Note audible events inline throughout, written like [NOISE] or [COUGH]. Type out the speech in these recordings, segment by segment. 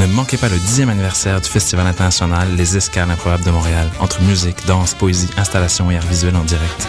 Ne manquez pas le dixième anniversaire du Festival international Les Escales improbables de Montréal, entre musique, danse, poésie, installation et art visuel en direct.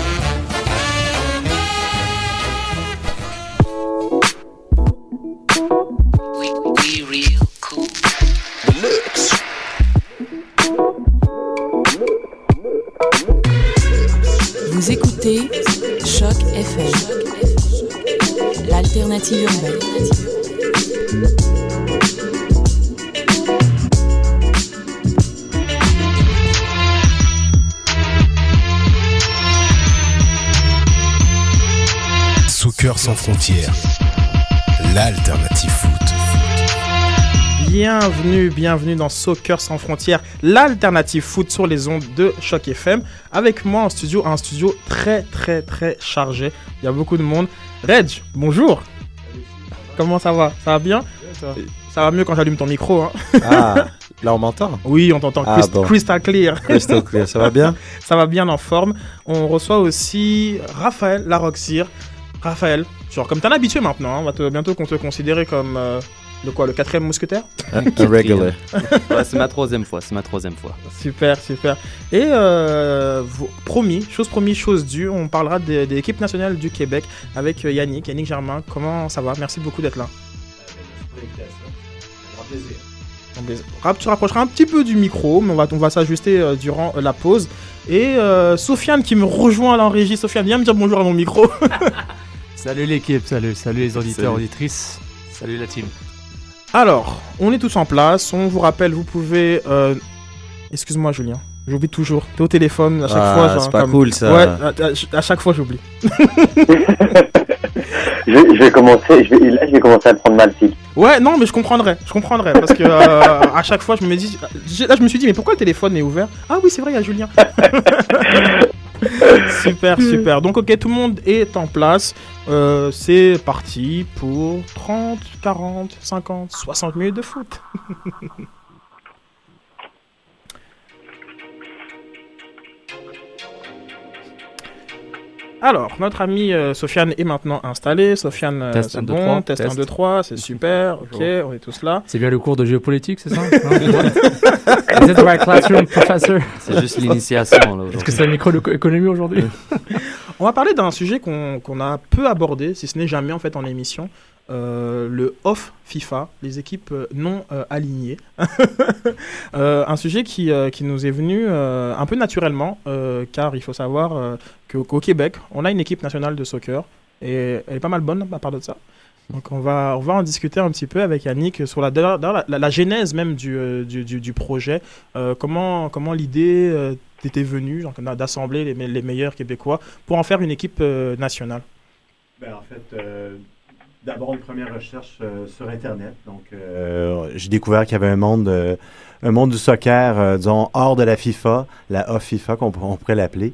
sans frontières, l'alternative foot. Bienvenue, bienvenue dans Soccer sans frontières, l'alternative foot sur les ondes de Choc FM. Avec moi en studio, un studio très très très chargé. Il y a beaucoup de monde. Reg, bonjour. Comment ça va? Ça va bien? Ça va mieux quand j'allume ton micro. Hein. Ah, [LAUGHS] là on m'entend? Oui, on t'entend Ah, crystal, bon. crystal clear. Crystal clear, ça va bien? [LAUGHS] Ça va bien en forme. On reçoit aussi Raphaël Laroxir. Raphaël, genre comme t'es un habitué maintenant, hein, on va te, bientôt qu'on te considérer comme euh, le quoi, le quatrième mousquetaire Un un regular. [LAUGHS] Ouais, c'est ma troisième fois, c'est ma troisième fois. Super, super. Et euh, vous- promis, chose promis, chose due, on parlera des, des équipes nationales du Québec avec euh, Yannick, Yannick Germain. Comment ça va? Merci beaucoup d'être là. Baiser. Rap, tu rapprocheras un petit peu du micro, mais on va, on va s'ajuster euh, durant euh, la pause. Et euh, Sofiane qui me rejoint à l'enrégie. Sofiane, viens me dire bonjour à mon micro. [LAUGHS] Salut l'équipe, salut, salut les auditeurs, Salut. auditrices, salut la team. Alors, on est tous en place. On vous rappelle, vous pouvez. euh, Excuse-moi, Julien. J'oublie toujours. T'es au téléphone à chaque Ah, fois. genre, c'est pas comme- cool, ça. Ouais, à, à- à chaque fois, j'oublie. [LAUGHS] [LAUGHS] je, vais- je vais commencer, je vais, là, je vais commencer à prendre mal fixe. Ouais, non, mais je comprendrais. Je comprendrais. Parce que euh, à chaque fois, je me dis. Là, je me suis dit, mais pourquoi le téléphone est ouvert? Ah oui, c'est vrai, il y a Julien. [LAUGHS] [LAUGHS] super, super. Donc, ok, tout le monde est en place. Euh, c'est parti pour 30, 40, 50, 60 minutes de foot. [LAUGHS] Alors, notre ami euh, Sofiane est maintenant installé. Sofiane, euh, Test c'est 1, 2, bon. 3, Test 1, test. 2, 3, c'est [LAUGHS] super. Ok, Bonjour. on est tous là. C'est bien le cours de géopolitique, c'est ça? [LAUGHS] Is it the right classroom, professor? C'est juste l'initiation là Est-ce que c'est la microéconomie aujourd'hui? [LAUGHS] On va parler d'un sujet qu'on qu'on a peu abordé, si ce n'est jamais en fait en émission. Euh, le off FIFA, les équipes euh, non euh, alignées. [LAUGHS] Un sujet qui, qui nous est venu un peu naturellement, car il faut savoir qu'au qu'au Québec, on a une équipe nationale de soccer, et elle est pas mal bonne à part de ça. Donc on va, on va en discuter un petit peu avec Yannick sur la, la, genèse même du, du, du- projet. Comment comment l'idée t'était venue d'assembler les, les meilleurs Québécois pour en faire une équipe nationale? Ben, en fait, d'abord une première recherche euh, sur Internet. Donc, euh, j'ai découvert qu'il y avait un monde, euh, un monde du soccer, euh, disons, hors de la FIFA, la off FIFA, qu'on on pourrait l'appeler.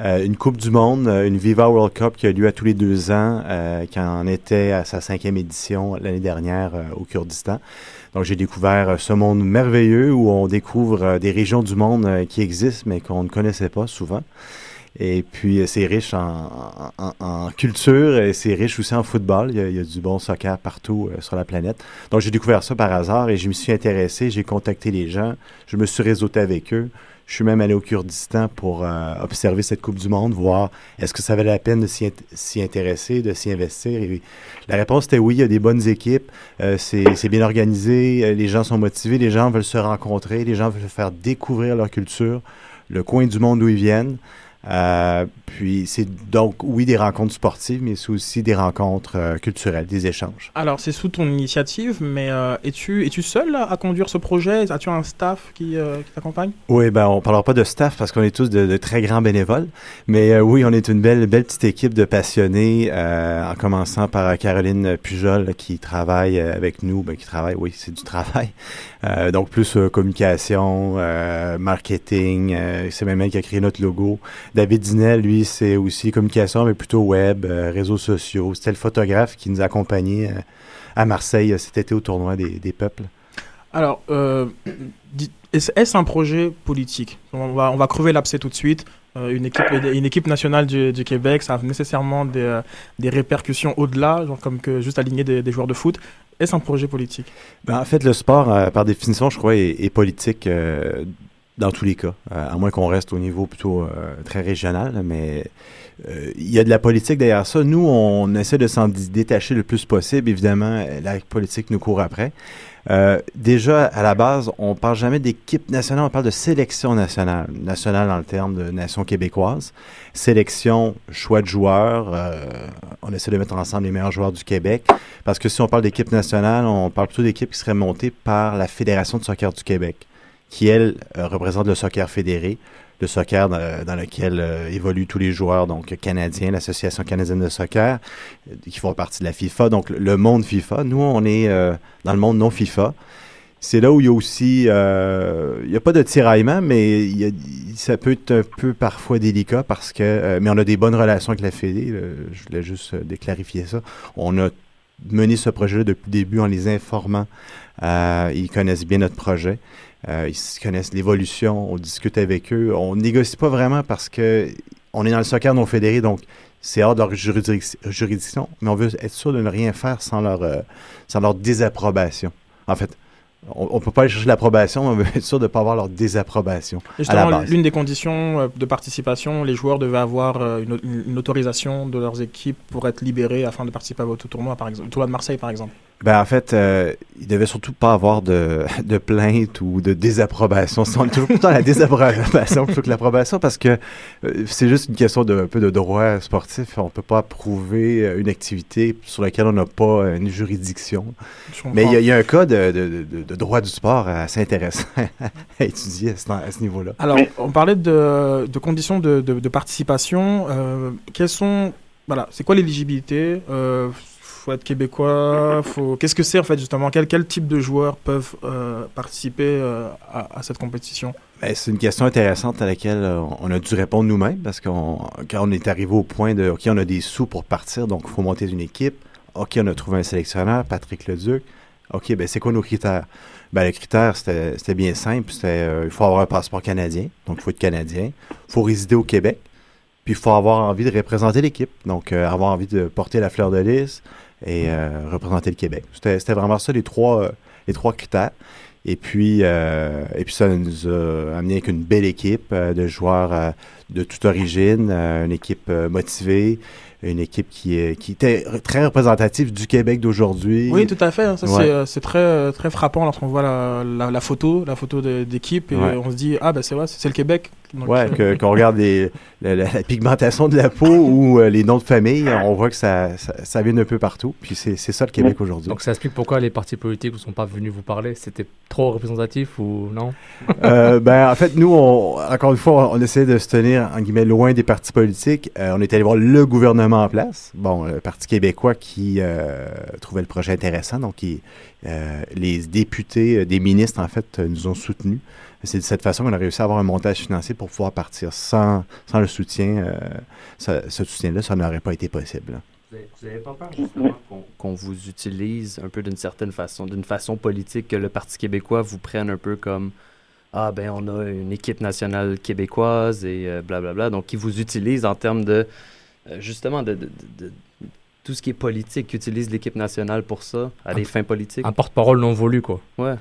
Euh, une Coupe du Monde, euh, une Viva World Cup qui a lieu à tous les deux ans, qui en était à sa cinquième édition l'année dernière au Kurdistan. Donc j'ai découvert ce monde merveilleux où on découvre des régions du monde qui existent mais qu'on ne connaissait pas souvent. Et puis euh, c'est riche en, culture et c'est riche aussi en football. Il y a, du bon soccer partout euh, sur la planète. Donc j'ai découvert ça par hasard et je me suis intéressé, j'ai contacté les gens, je me suis réseauté avec eux. Je suis même allé au Kurdistan pour euh, observer cette Coupe du Monde, voir est-ce que ça valait la peine de s'y int- s'y intéresser, de s'y investir. La réponse était oui, il y a des bonnes équipes, c'est bien organisé, les gens sont motivés, les gens veulent se rencontrer, les gens veulent faire découvrir leur culture, le coin du monde d'où ils viennent. Euh, puis c'est donc, oui, des rencontres sportives, mais c'est aussi des rencontres euh, culturelles, des échanges. Alors, c'est sous ton initiative, mais euh, es-tu es-tu seul là, à conduire ce projet? As-tu un staff qui, qui t'accompagne? Oui, ben on parlera pas de staff parce qu'on est tous de, de très grands bénévoles, mais oui, on est une belle, belle petite équipe de passionnés, en commençant par Caroline Pujol qui travaille avec nous, ben, qui travaille, oui, c'est du travail, donc plus communication, marketing, c'est même elle qui a créé notre logo. David Dinel, lui, c'est aussi communication, mais plutôt web, euh, réseaux sociaux. C'était le photographe qui nous accompagnait euh, à Marseille euh, cet été au tournoi des, des peuples. Alors, est-ce un projet politique? On va, on va crever l'abcès tout de suite. Une, équipe, une équipe nationale du, du Québec, ça a nécessairement des, des répercussions au-delà, comme que juste aligner des, des joueurs de foot. Est-ce un projet politique? Ben, en fait, le sport, euh, par définition, je crois, est, est politique euh, dans tous les cas, euh, à moins qu'on reste au niveau plutôt euh, très régional, mais euh, il y a de la politique derrière ça. Nous, on essaie de s'en dé- détacher le plus possible. Évidemment, la politique nous court après. Euh, déjà, à la base, on parle jamais d'équipe nationale, on parle de sélection nationale. Nationale dans le terme de nation québécoise. Sélection, choix de joueurs. euh, on essaie de mettre ensemble les meilleurs joueurs du Québec. Parce que si on parle d'équipe nationale, on parle plutôt d'équipe qui serait montée par la Fédération de soccer du Québec, qui, elle, euh, représente le soccer fédéré, le soccer dans, dans lequel euh, évoluent tous les joueurs donc canadiens, l'Association canadienne de soccer, euh, qui font partie de la FIFA, donc le- monde FIFA. Nous, on est euh, dans le monde non FIFA. C'est là où il y a aussi, euh, il n'y a pas de tiraillement, mais il y a- ça peut être un peu parfois délicat parce que, euh, mais on a des bonnes relations avec la Fédé. je voulais juste euh, déclarifier ça. On a mené ce projet-là depuis le début en les informant. Euh, ils connaissent bien notre projet. Euh, ils connaissent l'évolution. On discute avec eux. On négocie pas vraiment parce que on est dans le soccer non fédéré, donc c'est hors de leur juridic- juridiction, mais on veut être sûr de ne rien faire sans leur, euh, sans leur désapprobation. En fait, on ne peut pas aller chercher l'approbation, mais on veut être sûr de ne pas avoir leur désapprobation Et Justement, l'une des conditions euh, de participation, les joueurs devaient avoir une, une- une autorisation de leurs équipes pour être libérés afin de participer à votre tournoi, par exemple, le tournoi de Marseille, par exemple. Ben, en fait, euh, il devait surtout pas avoir de, de plainte ou de désapprobation. On est toujours plutôt dans la désapprobation plutôt que l'approbation parce que euh, c'est juste une question de, un peu de droit sportif. On peut pas approuver euh, une activité sur laquelle on n'a pas euh, une juridiction. Mais il y, a- il y a un cas de, de- de- de droit du sport assez intéressant à étudier à ce, niveau-là. Alors, on parlait de, de conditions de, de- de participation. Euh, quelles sont, voilà, c'est quoi l'éligibilité? Euh, Être québécois. Qu'est-ce que c'est en fait justement? Quel, type de joueurs peuvent euh, participer euh, à, cette compétition? Ben, c'est une question intéressante à laquelle euh, on a dû répondre nous-mêmes parce qu'on quand on est arrivé au point de OK, on a des sous pour partir, donc il faut monter une équipe. OK, on a trouvé un sélectionneur, Patrick Leduc. OK, ben c'est quoi nos critères? Ben, le critère, c'était bien simple. C'était il faut avoir un passeport canadien, donc il faut être canadien. Il faut résider au Québec. Puis il faut avoir envie de représenter l'équipe, donc avoir envie de porter la fleur de lys et euh, représenter le Québec. C'était vraiment ça les trois, euh, les trois critères. Et puis, euh, et puis ça nous a amené avec une belle équipe euh, de joueurs euh, de toute origine, une équipe motivée, une équipe qui, est, qui était très représentative du Québec d'aujourd'hui. Oui, tout à fait. hein. Ouais. c'est, très, très frappant lorsqu'on voit la, la, la photo, la photo d'équipe et Ouais. on se dit ah ben c'est vrai, c'est c'est le Québec. Donc, Ouais, que- qu'on regarde les- la, la- la pigmentation de la peau [LAUGHS] ou euh, les noms de famille, on voit que ça, ça, ça vient d'un peu partout. Puis c'est c'est ça le Québec aujourd'hui. Donc ça explique pourquoi les partis politiques ne sont pas venus vous parler. C'était trop représentatif ou non? [LAUGHS] Euh, ben, en fait, nous, on, encore une fois, on, on essaie de se tenir, en guillemets, loin des partis politiques. Euh, on est allé voir le gouvernement en place. Bon, le Parti québécois qui euh, trouvait le projet intéressant. Donc, il- euh, les députés, des ministres, en fait, nous ont soutenus. C'est de cette façon qu'on a réussi à avoir un montage financier pour pouvoir partir. Sans, sans le soutien, euh, ça- ce soutien-là, ça n'aurait pas été possible. Vous n'avez pas peur justement qu'on vous utilise un peu d'une certaine façon, d'une façon politique, que le Parti québécois vous prenne un peu comme ah ben on a une équipe nationale québécoise et euh, blablabla, donc qui vous utilise en termes de euh, justement de, de- de- de- tout ce qui est politique, qui utilise l'équipe nationale pour ça, à des fins politiques. Un porte-parole non voulu, quoi. Ouais.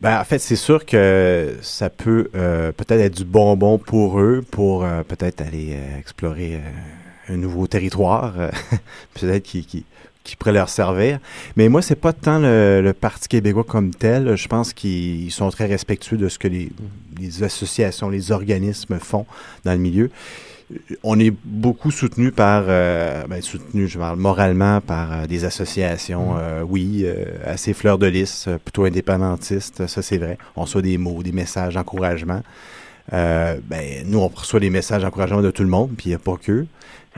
Ben, en fait, c'est sûr que ça peut euh, peut-être être du bonbon pour eux, pour euh, peut-être aller euh, explorer euh, un nouveau territoire, euh, [LAUGHS] peut-être qui, qui, qui pourrait leur servir. Mais moi, c'est pas tant le, le Parti québécois comme tel. Je pense qu'ils sont très respectueux de ce que les, les associations, les organismes font dans le milieu. On est beaucoup soutenu par, euh, ben, soutenu, je parle moralement par euh, des associations, euh, oui, assez fleurs de lys, plutôt indépendantistes, ça c'est vrai. On reçoit des mots, des messages d'encouragement. Ben, nous, on reçoit des messages d'encouragement de tout le monde, puis il n'y a pas que.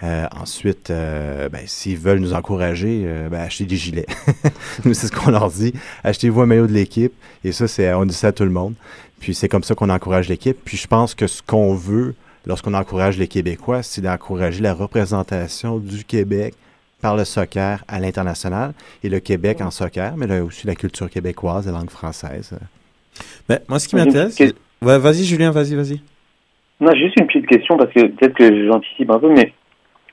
Euh, ensuite, ben, s'ils veulent nous encourager, ben, achetez des gilets. [LAUGHS] nous, c'est ce qu'on leur dit. Achetez-vous un maillot de l'équipe. Et ça, c'est, on dit ça à tout le monde. Puis c'est comme ça qu'on encourage l'équipe. Puis je pense que ce qu'on veut lorsqu'on encourage les Québécois, c'est d'encourager la représentation du Québec par le soccer à l'international et le Québec en soccer, mais là aussi la culture québécoise, la langue française. Ben, moi, ce qui m'intéresse, petite c'est... Ouais, vas-y, Julien, vas-y, vas-y. Non, juste une petite question parce que peut-être que j'anticipe un peu, mais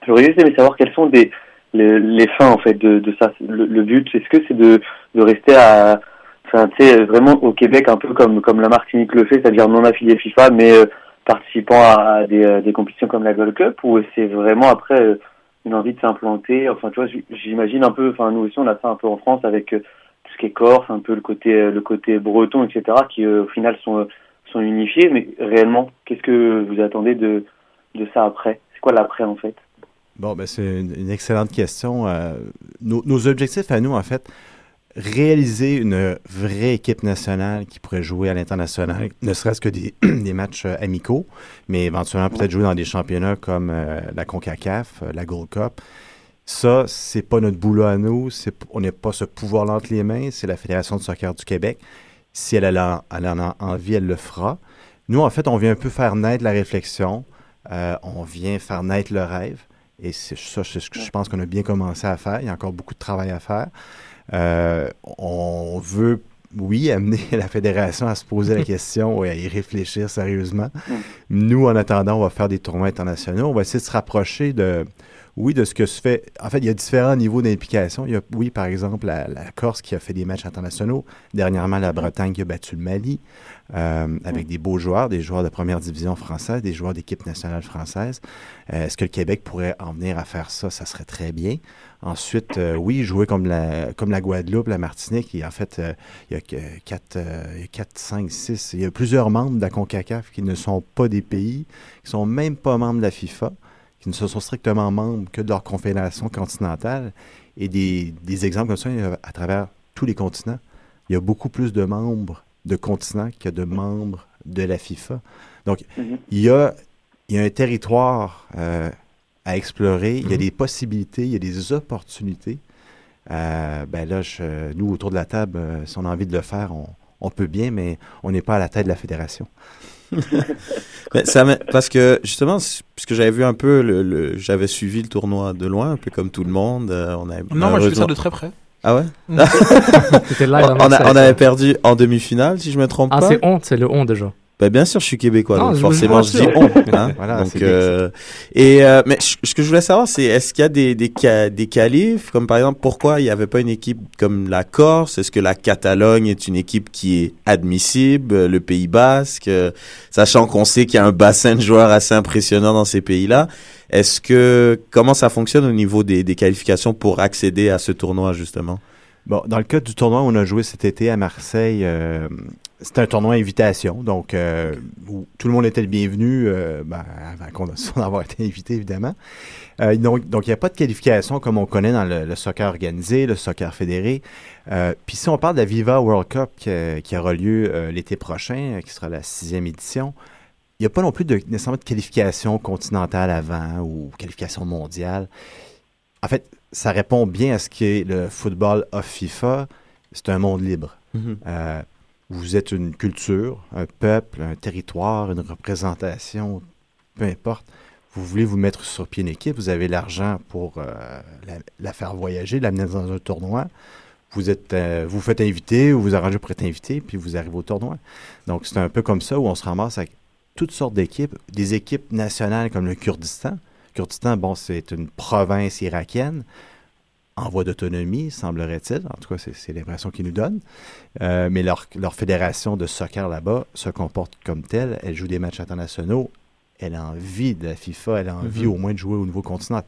j'aurais juste aimé savoir quelles sont des, les, les fins en fait de, de ça. Le, le but, est-ce que c'est de, de rester à, enfin, tu sais, vraiment au Québec un peu comme comme la Martinique le fait, c'est-à-dire non affilié FIFA, mais euh, participant à des, euh, des compétitions comme la Gold Cup, ou c'est vraiment après euh, une envie de s'implanter. Enfin, tu vois, j'imagine un peu. Enfin, nous aussi, on a ça un peu en France avec euh, tout ce qui est corse, un peu le côté le côté breton, etc., qui au final sont sont unifiés. Mais réellement, qu'est-ce que vous attendez de de ça après? C'est quoi l'après en fait? Bon, ben c'est une, excellente question. Nos objectifs à nous, en fait, réaliser une vraie équipe nationale qui pourrait jouer à l'international, ne serait-ce que des, [CLEARS THROAT] des matchs euh, amicaux, mais éventuellement peut-être jouer dans des championnats comme euh, la CONCACAF, euh, la Gold Cup. Ça, c'est pas notre boulot à nous. On n'a pas ce pouvoir-là entre les mains. C'est la Fédération de soccer du Québec. Si elle, elle, a, elle en a envie, elle le fera. Nous, en fait, on vient un peu faire naître la réflexion. Euh, on vient faire naître le rêve. Et c'est ça, c'est ce que je pense qu'on a bien commencé à faire. Il y a encore beaucoup de travail à faire. Euh, on veut, oui, amener [LAUGHS] la fédération à se poser la question et à y réfléchir sérieusement. Nous, en attendant, on va faire des tournois internationaux. On va essayer de se rapprocher de, oui, de ce que se fait. En fait, il y a différents niveaux d'implication. Il y a, oui, par exemple, la, la Corse qui a fait des matchs internationaux. Dernièrement, la Bretagne qui a battu le Mali euh, avec des beaux joueurs, des joueurs de première division française, des joueurs d'équipe nationale française. Euh, Est-ce que le Québec pourrait en venir à faire ça? Ça serait très bien. Ensuite, euh, oui, jouer comme la, comme la Guadeloupe, la Martinique. Et en fait, il y a que 4, 4, 5, 6. Il y a plusieurs membres de la CONCACAF qui ne sont pas des pays, qui sont même pas membres de la FIFA, qui ne se sont strictement membres que de leur confédération continentale. Et des, des exemples comme ça, à travers tous les continents. Il y a beaucoup plus de membres de continents que de membres de la FIFA. Donc, il y a, il y a un territoire euh, à explorer, il y a des possibilités, il y a des opportunités. Euh, ben là, je- nous, autour de la table, euh, si on a envie de le faire, on, on peut bien, mais on n'est pas à la tête de la fédération. Mais [LAUGHS] ça m'a- parce que justement, puisque j'avais vu un peu, le, le- j'avais suivi le tournoi de loin, un peu comme tout le monde. euh, on avait, Non, moi, je fais ça de très près. Ah ouais Mm. [LAUGHS] Live on, a- avait perdu en demi-finale, si je me trompe Ah, pas. c'est on, c'est le on déjà. Ben, bien sûr, je suis québécois, Non, donc je- forcément, je dis on. [LAUGHS] hein. Voilà, donc, euh, et euh, mais ce que je voulais savoir, c'est est-ce qu'il y a des des, ca- des qualifs, comme par exemple, pourquoi il n'y avait pas une équipe comme la Corse? Est-ce que la Catalogne est une équipe qui est admissible Le Pays Basque, euh, sachant qu'on sait qu'il y a un bassin de joueurs assez impressionnant dans ces pays-là. Est-ce que comment ça fonctionne au niveau des, des qualifications pour accéder à ce tournoi justement? Bon, dans le cas du tournoi où on a joué cet été à Marseille, euh, c'était un tournoi à invitation, donc euh, où tout le monde était le bienvenu, euh, ben, avant qu'on [LAUGHS] avoir été invité évidemment. Euh, donc, donc il n'y a pas de qualification comme on connaît dans le, le soccer organisé, le soccer fédéré. Euh, Puis si on parle de la Viva World Cup qui, qui aura lieu l'été prochain, qui sera la sixième édition, il n'y a pas non plus de, nécessairement de qualification continentale avant ou qualification mondiale. En fait, ça répond bien à ce qui est le football off FIFA. C'est un monde libre. Mhm. Euh, vous êtes une culture, un peuple, un territoire, une représentation, peu importe. Vous voulez vous mettre sur pied une équipe, vous avez l'argent pour euh, la, faire voyager, l'amener dans un tournoi. Vous êtes, euh, vous faites inviter ou vous arrangez pour être invité, puis vous arrivez au tournoi. Donc c'est un peu comme ça où on se ramasse avec toutes sortes d'équipes, des équipes nationales comme le Kurdistan. Kurdistan, bon, c'est une province irakienne en voie d'autonomie, semblerait-il. En tout cas, c'est- l'impression qu'ils nous donnent. Euh, mais leur, leur fédération de soccer là-bas se comporte comme telle. Elle joue des matchs internationaux. Elle a envie de la FIFA. Elle a envie Mhm. au moins de jouer au niveau continent-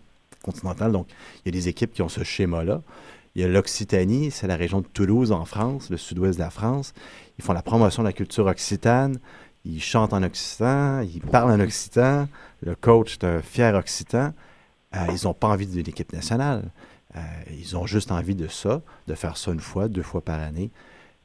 continental. Donc, il y a des équipes qui ont ce schéma-là. Il y a l'Occitanie, c'est la région de Toulouse en France, le sud-ouest de la France. Ils font la promotion de la culture occitane. Ils chantent en occitan, ils parlent en occitan. Le coach est un fier occitan. Euh, ils n'ont pas envie d'une équipe nationale. Euh, ils ont juste envie de ça, de faire ça une fois, deux fois par année.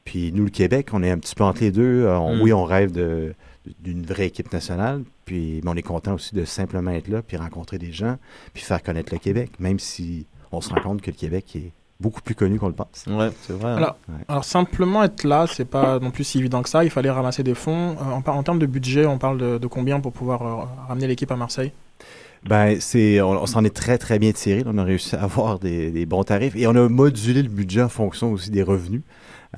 Puis nous, le Québec, on est un petit peu entre les deux. Euh, on- Mm. Oui, on rêve de- d'une vraie équipe nationale, puis mais on est content aussi de simplement être là, puis rencontrer des gens, puis faire connaître le Québec, même si on se rend compte que le Québec est beaucoup plus connu qu'on le pense. Ouais, c'est vrai. hein. Alors, alors, simplement être là, c'est pas [LAUGHS] non plus si évident que ça. Il fallait ramasser des fonds. Euh, en, termes de budget, on parle de, de combien pour pouvoir euh, ramener l'équipe à Marseille? Ben, c'est, on, s'en est très, très bien tiré. On a réussi à avoir des, des bons tarifs et on a modulé le budget en fonction aussi des revenus.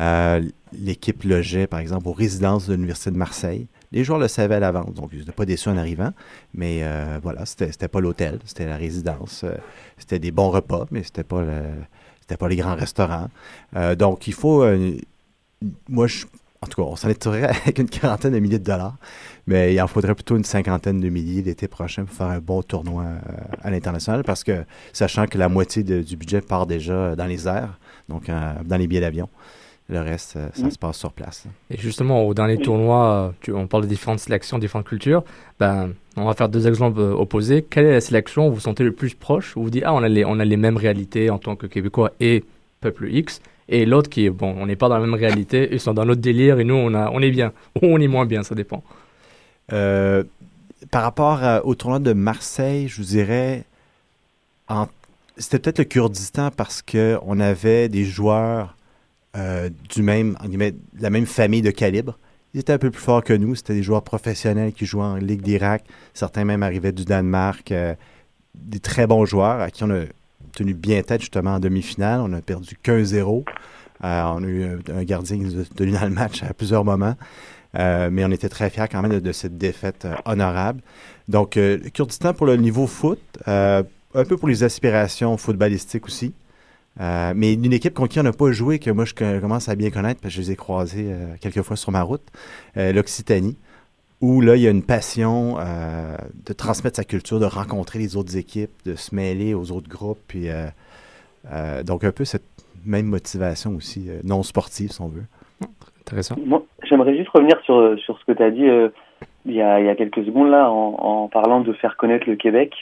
Euh, l'équipe logeait, par exemple, aux résidences de l'Université de Marseille. Les joueurs le savaient à l'avance, donc ils n'étaient pas déçus en arrivant. Mais euh, voilà, c'était, c'était pas l'hôtel, c'était la résidence. Euh, c'était des bons repas, mais c'était pas le, c'était pas les grands restaurants. Donc, il faut. moi, je, en tout cas, on s'en tiré [LAUGHS] avec une quarantaine de milliers de dollars, mais il en faudrait plutôt une cinquantaine de milliers l'été prochain pour faire un bon tournoi euh, à l'international, parce que sachant que la moitié de- du budget part déjà dans les airs, donc euh, dans les billets d'avion, le reste, euh, ça Mhm. se passe sur place. Et justement, au dernier tournoi, euh, tu- on parle de différentes sélections, différentes cultures. Ben, on va faire deux exemples euh, opposés. Quelle est la sélection où vous vous sentez le plus proche Où vous dites, ah, on a, les, on a les mêmes réalités en tant que Québécois et peuple X? Et l'autre qui est, bon, on n'est pas dans la même réalité, ils sont dans notre délire et nous, on, a, on est bien. [LAUGHS] Ou on est moins bien, ça dépend. Euh, par rapport à- au tournoi de Marseille, je vous dirais, c'était peut-être le Kurdistan parce qu'on avait des joueurs euh, du même, la même famille de calibre. Ils étaient un peu plus forts que nous. C'était des joueurs professionnels qui jouaient en Ligue d'Irak. Certains même arrivaient du Danemark. euh, des très bons joueurs à qui on a tenu bien tête justement en demi-finale. On a perdu qu'un 0 Euh, on a eu un, gardien qui nous a tenu dans le match à plusieurs moments. Euh, mais on était très fiers quand même de, cette défaite euh, honorable. Donc, Kurdistan pour le niveau foot, un peu pour les aspirations footballistiques aussi. Mais une équipe contre qui on n'a pas joué, que moi je co- commence à bien connaître, parce que je les ai croisés quelques fois sur ma route, l'Occitanie, où là, il y a une passion euh, de transmettre sa culture, de rencontrer les autres équipes, de se mêler aux autres groupes. Puis, euh, euh, donc, un peu cette même motivation aussi, euh, non sportive, si on veut. Intéressant. Moi, j'aimerais juste revenir sur, sur ce que tu as dit euh, il, y a, il y a quelques secondes là, en, en parlant de faire connaître le Québec.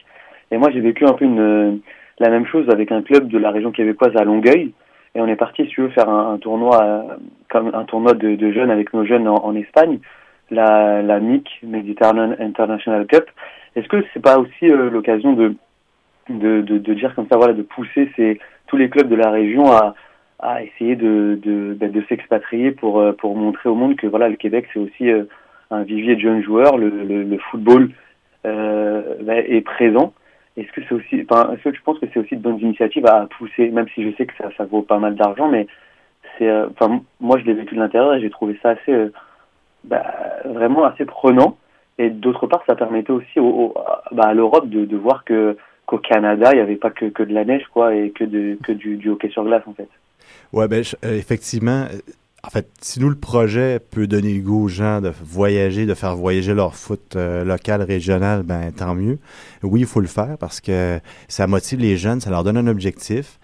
Et moi, j'ai vécu un peu une, la même chose avec un club de la région québécoise à Longueuil. Et on est parti, si tu veux, faire un, un tournoi, euh, comme un tournoi de, de jeunes avec nos jeunes en, en Espagne, la, la MIC, Mediterranean International Cup. Est-ce que c'est pas aussi euh, l'occasion de, de, de, de dire comme ça, voilà, de pousser ces, tous les clubs de la région à, à essayer de, de, ben, de s'expatrier pour, euh, pour montrer au monde que voilà, le Québec, c'est aussi euh, un vivier de jeunes joueurs, le, le, le football euh, ben, est présent. Est-ce que c'est aussi, enfin, est-ce que tu penses que c'est aussi de bonnes initiatives à pousser, même si je sais que ça, ça vaut pas mal d'argent, mais c'est, euh, enfin, moi je l'ai vécu de l'intérieur et j'ai trouvé ça assez, euh, bah, vraiment assez prenant. Et d'autre part, ça permettait aussi au, bah, à l'Europe de, de voir que qu'au Canada, il n'y avait pas que, que de la neige, quoi, et que, de, que du, hockey sur glace, en fait. Ouais, ben, euh, effectivement, euh, en fait, si nous, le projet peut donner goût aux gens de voyager, de faire voyager leur foot euh, local, régional, ben, tant mieux. Oui, il faut le faire parce que ça motive les jeunes, ça leur donne un objectif.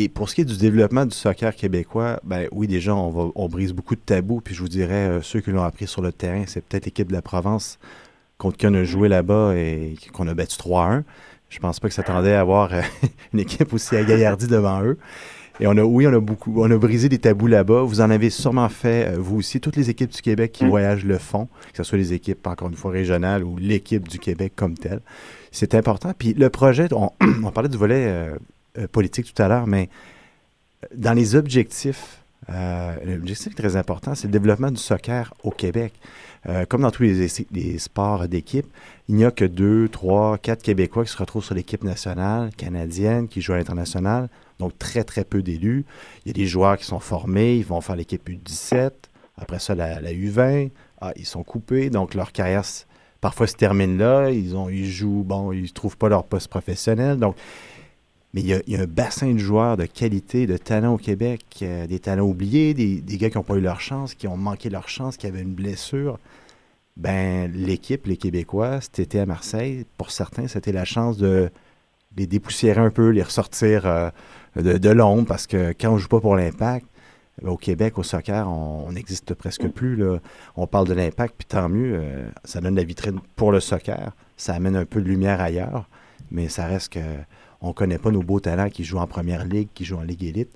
Et pour ce qui est du développement du soccer québécois, ben oui, déjà, on, va, on brise beaucoup de tabous. Puis je vous dirais, euh, ceux qui l'ont appris sur le terrain, c'est peut-être l'équipe de la Provence contre qui on a joué là-bas et qu'on a battu 3-1. Je pense pas que ça s'attendait à avoir euh, [LAUGHS] une équipe aussi agaillardie devant eux. Et on a, oui, on a beaucoup, on a brisé des tabous là-bas. Vous en avez sûrement fait, euh, vous aussi. Toutes les équipes du Québec qui voyagent le font, que ce soit les équipes, encore une fois, régionales ou l'équipe du Québec comme telle. C'est important. Puis le projet, on, [CLEARS THROAT] on parlait du volet politique tout à l'heure, mais dans les objectifs Euh, L'objectif très important, c'est le développement du soccer au Québec. Euh, comme dans tous les, sports d'équipe, il n'y a que deux, trois, quatre Québécois qui se retrouvent sur l'équipe nationale canadienne, qui jouent à l'international. Donc, très, très peu d'élus. Il y a des joueurs qui sont formés, ils vont faire l'équipe U17, après ça, la, la U20. Ah, ils sont coupés, donc leur carrière parfois se termine là. Ils, ont, ils jouent, bon, ils ne trouvent pas leur poste professionnel. Donc, mais il y, a, il y a un bassin de joueurs de qualité, de talent au Québec, euh, des talents oubliés, des, des gars qui n'ont pas eu leur chance, qui ont manqué leur chance, qui avaient une blessure. Ben, l'équipe, les Québécois, cet été à Marseille, pour certains, c'était la chance de les dépoussiérer un peu, les ressortir euh, de, de l'ombre, parce que quand on ne joue pas pour l'impact, au Québec, au soccer, on on n'existe presque plus. Là. On parle de l'impact, puis tant mieux, euh, ça donne la vitrine pour le soccer, ça amène un peu de lumière ailleurs, mais ça reste que on connaît pas nos beaux talents qui jouent en première ligue, qui jouent en ligue élite,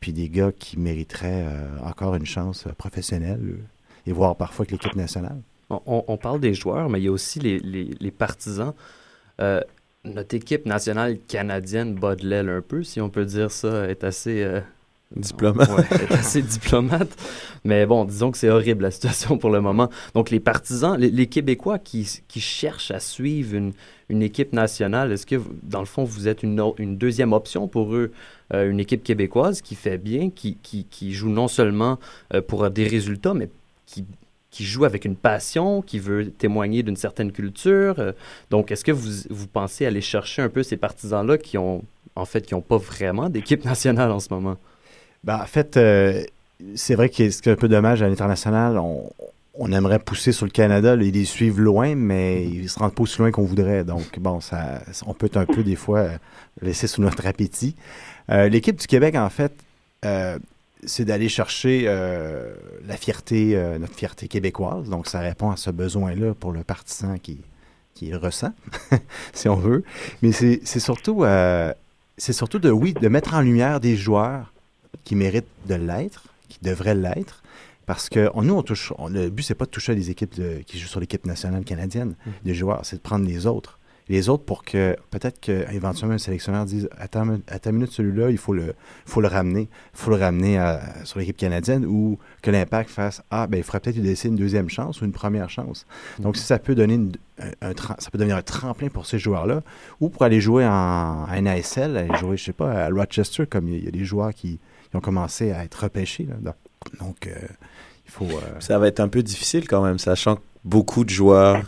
puis des gars qui mériteraient euh, encore une chance euh, professionnelle euh, et voire parfois que l'équipe nationale. On, on- on parle des joueurs, mais il y a aussi les, les- les partisans. Euh, notre équipe nationale canadienne bat de l'aile un peu, si on peut dire ça, est assez... euh, Diplomate. [LAUGHS] Ouais, est assez diplomate. Mais bon, disons que c'est horrible la situation pour le moment. Donc les partisans, les, les Québécois qui, qui cherchent à suivre une, une équipe nationale, est-ce que dans le fond vous êtes une, deuxième option pour eux, euh, une équipe québécoise qui fait bien, qui, joue non seulement euh, pour des résultats, mais qui, joue avec une passion, qui veut témoigner d'une certaine culture. euh, donc est-ce que vous, pensez aller chercher un peu ces partisans-là qui ont en fait qui n'ont pas vraiment d'équipe nationale en ce moment? Ben, en fait, c'est vrai que c'est un peu dommage à l'international. On, on aimerait pousser sur le Canada, ils les suivent loin, mais ils se rendent pas aussi loin qu'on voudrait. Donc, bon, ça, on peut un peu, des fois, euh, laisser sous notre appétit. Euh, L'équipe du Québec, en fait, euh, c'est d'aller chercher la fierté, notre fierté québécoise. Donc, ça répond à ce besoin-là pour le partisan qui, ressent, [LAUGHS] si on veut. Mais c'est surtout, c'est surtout de, oui, de mettre en lumière des joueurs qui méritent de l'être, qui devraient l'être. Parce que on- nous, on touche, on- le but, c'est pas de toucher des équipes de- qui jouent sur l'équipe nationale canadienne, Mhm. des joueurs, c'est de prendre les autres. Les autres pour que peut-être qu'éventuellement un sélectionneur dise Attends, à ta minute, celui-là, il faut le, faut le ramener. Il faut le ramener à- sur l'équipe canadienne ou que l'impact fasse Ah, ben il faudrait peut-être lui laisser une deuxième chance ou une première chance. Donc, si ça peut donner une- un, ça peut devenir un tremplin pour ces joueurs-là ou pour aller jouer en, en NASL, aller jouer, je sais pas, à Rochester, comme il y a des joueurs qui, qui ont commencé à être repêchés. Là. Donc, euh, il faut. euh, Ça va être un peu difficile quand même, sachant que beaucoup de joueurs,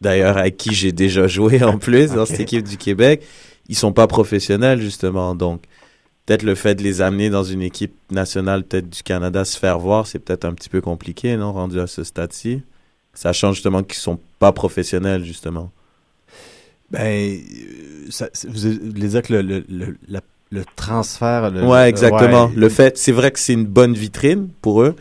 d'ailleurs avec qui j'ai déjà joué en plus dans cette équipe du Québec, ils sont pas professionnels justement. Donc peut-être le fait de les amener dans une équipe nationale, peut-être du Canada, se faire voir, c'est peut-être un petit peu compliqué, non, rendu à ce stade-ci? Sachant justement qu'ils sont pas professionnels justement. Ben, ça, vous voulez dire que le, le, le, la- le transfert. le- ouais, exactement. ouais. Le fait, c'est vrai que c'est une bonne vitrine pour eux.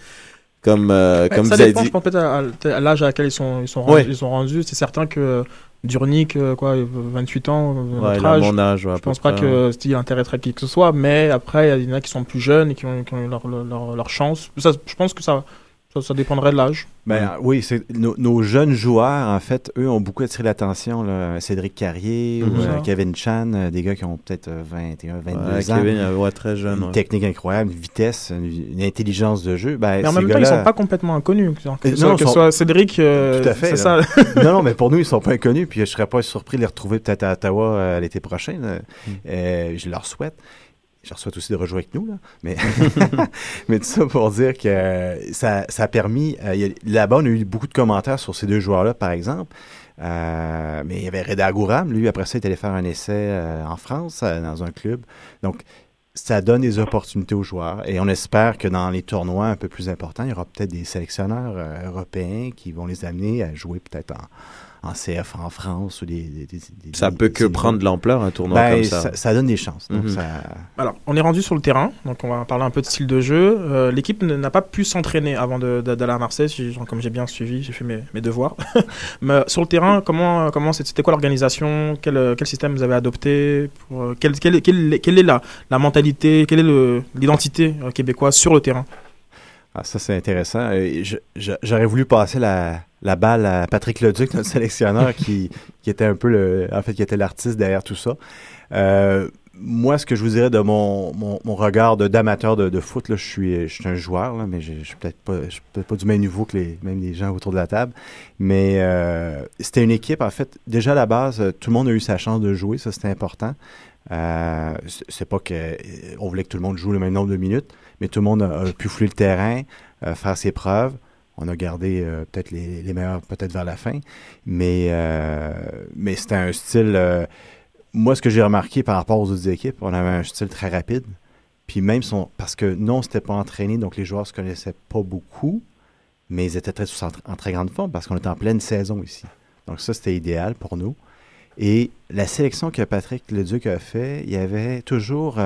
Comme, euh, Ouais, comme ça vous avez dépend, dit. je pense peut-être à, à- à l'âge à laquelle ils sont, ils sont, Ouais. rendus, ils sont rendus. C'est certain que Durnik, euh, quoi, 28 ans, euh, Ouais, notre âge, mon âge, ouais, je pense pas près, que style intéresserait qui que ce soit, mais après, il y en a qui sont plus jeunes et qui ont, qui ont eu leur, leur, leur- leur chance. Ça, je pense que ça, ça, ça dépendrait de l'âge. Ben, oui, c'est nos, nos jeunes joueurs, en fait, eux ont beaucoup attiré l'attention. là. Cédric Carrier Mhm. ou euh. Kevin Chan, euh, des gars qui ont peut-être euh, 21, 22 Ouais, ans. Kevin, euh, ouais, très jeune, Une ouais. technique incroyable, une vitesse, une, une intelligence de jeu. Ben, Mais en ces même temps, ils gars-là- sont pas complètement inconnus. Que, Euh, ce non, soit, ils que ce sont- soit Cédric, euh, Tout à fait. c'est là. ça. [LAUGHS] non, non, mais pour nous, ils sont pas inconnus. Puis je serais pas surpris de les retrouver peut-être à Ottawa euh, l'été prochain. Mm. Euh, je leur souhaite. Je souhaite aussi de rejouer avec nous. Là. Mais, [LAUGHS] mais tout ça pour dire que euh, ça, ça a permis. euh, Là-bas, on a eu beaucoup de commentaires sur ces deux joueurs-là, par exemple. Euh, mais il y avait Reda Gouram. Lui, après ça, il est allé faire un essai en France, dans un club. Donc, ça donne des opportunités aux joueurs. Et on espère que dans les tournois un peu plus importants, il y aura peut-être des sélectionneurs européens qui vont les amener à jouer peut-être en, en CF en France ou des. des- des- des- Ça des- peut que des- prendre de l'ampleur, un tournoi Ben, comme ça. ça. donne des chances. Donc Mhm. ça- Alors, on est rendu sur le terrain, donc on va parler un peu de style de jeu. Euh, L'équipe n'a pas pu s'entraîner avant d'aller à Marseille, si- genre, comme j'ai bien suivi, j'ai fait mes, mes devoirs. [LAUGHS] Mais sur le terrain, comment, comment c'est- c'était quoi l'organisation? Quel, euh, quel système vous avez adopté pour, euh, quelle, quelle, quelle- quelle est la, la mentalité, quelle est l'identité québécoise sur le terrain? Ah, ça, c'est intéressant. Euh, J'aurais voulu passer la, balle à Patrick Leduc, notre [LAUGHS] sélectionneur, qui, était un peu le. En fait, qui était l'artiste derrière tout ça. Euh, moi, ce que je vous dirais de mon, regard d'amateur de, foot, là, je, suis, un joueur, mais je je suis peut-être pas, du même niveau que les, même les gens autour de la table. Mais euh, c'était une équipe, en fait, déjà à la base, tout le monde a eu sa chance de jouer, ça c'était important. C'est- pas que on voulait que tout le monde joue le même nombre de minutes, mais tout le monde a, pu fouler le terrain, euh, faire ses preuves. On a gardé euh, peut-être les, meilleurs peut-être vers la fin, mais euh, c'était un style. moi, ce que j'ai remarqué par rapport aux autres équipes, on avait un style très rapide. Puis même son, parce que non, c'était pas entraîné, donc les joueurs se connaissaient pas beaucoup, mais ils étaient tous en, en très grande forme parce qu'on était en pleine saison ici. Donc ça, c'était idéal pour nous. Et la sélection que Patrick Leduc a fait, il y avait toujours...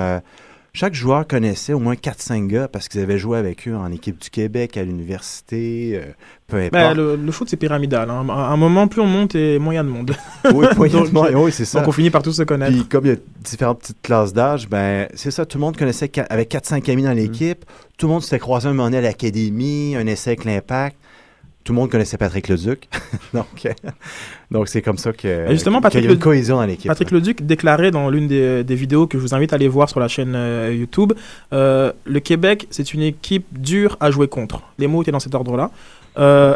chaque joueur connaissait au moins 4-5 gars parce qu'ils avaient joué avec eux en équipe du Québec, à l'université, euh, peu importe. Ben, le, le foot, c'est pyramidal. hein. À un moment, plus on monte et moins il y a de monde. [LAUGHS] Oui, Donc. Oui, c'est ça. Donc on finit par tous se connaître. Puis comme il y a différentes petites classes d'âge, ben c'est ça, tout le monde connaissait avec 4-5 amis dans l'équipe. Tout le monde s'était croisé un moment donné à l'académie, un essai avec l'impact. Tout le monde connaissait Patrick Leduc. [LAUGHS] donc euh, donc c'est comme ça que y a une cohésion dans l'équipe. Patrick Leduc déclarait dans l'une des, des vidéos que je vous invite à aller voir sur la chaîne euh, YouTube euh, Le Québec, c'est une équipe dure à jouer contre. Les mots étaient dans cet ordre-là. Euh,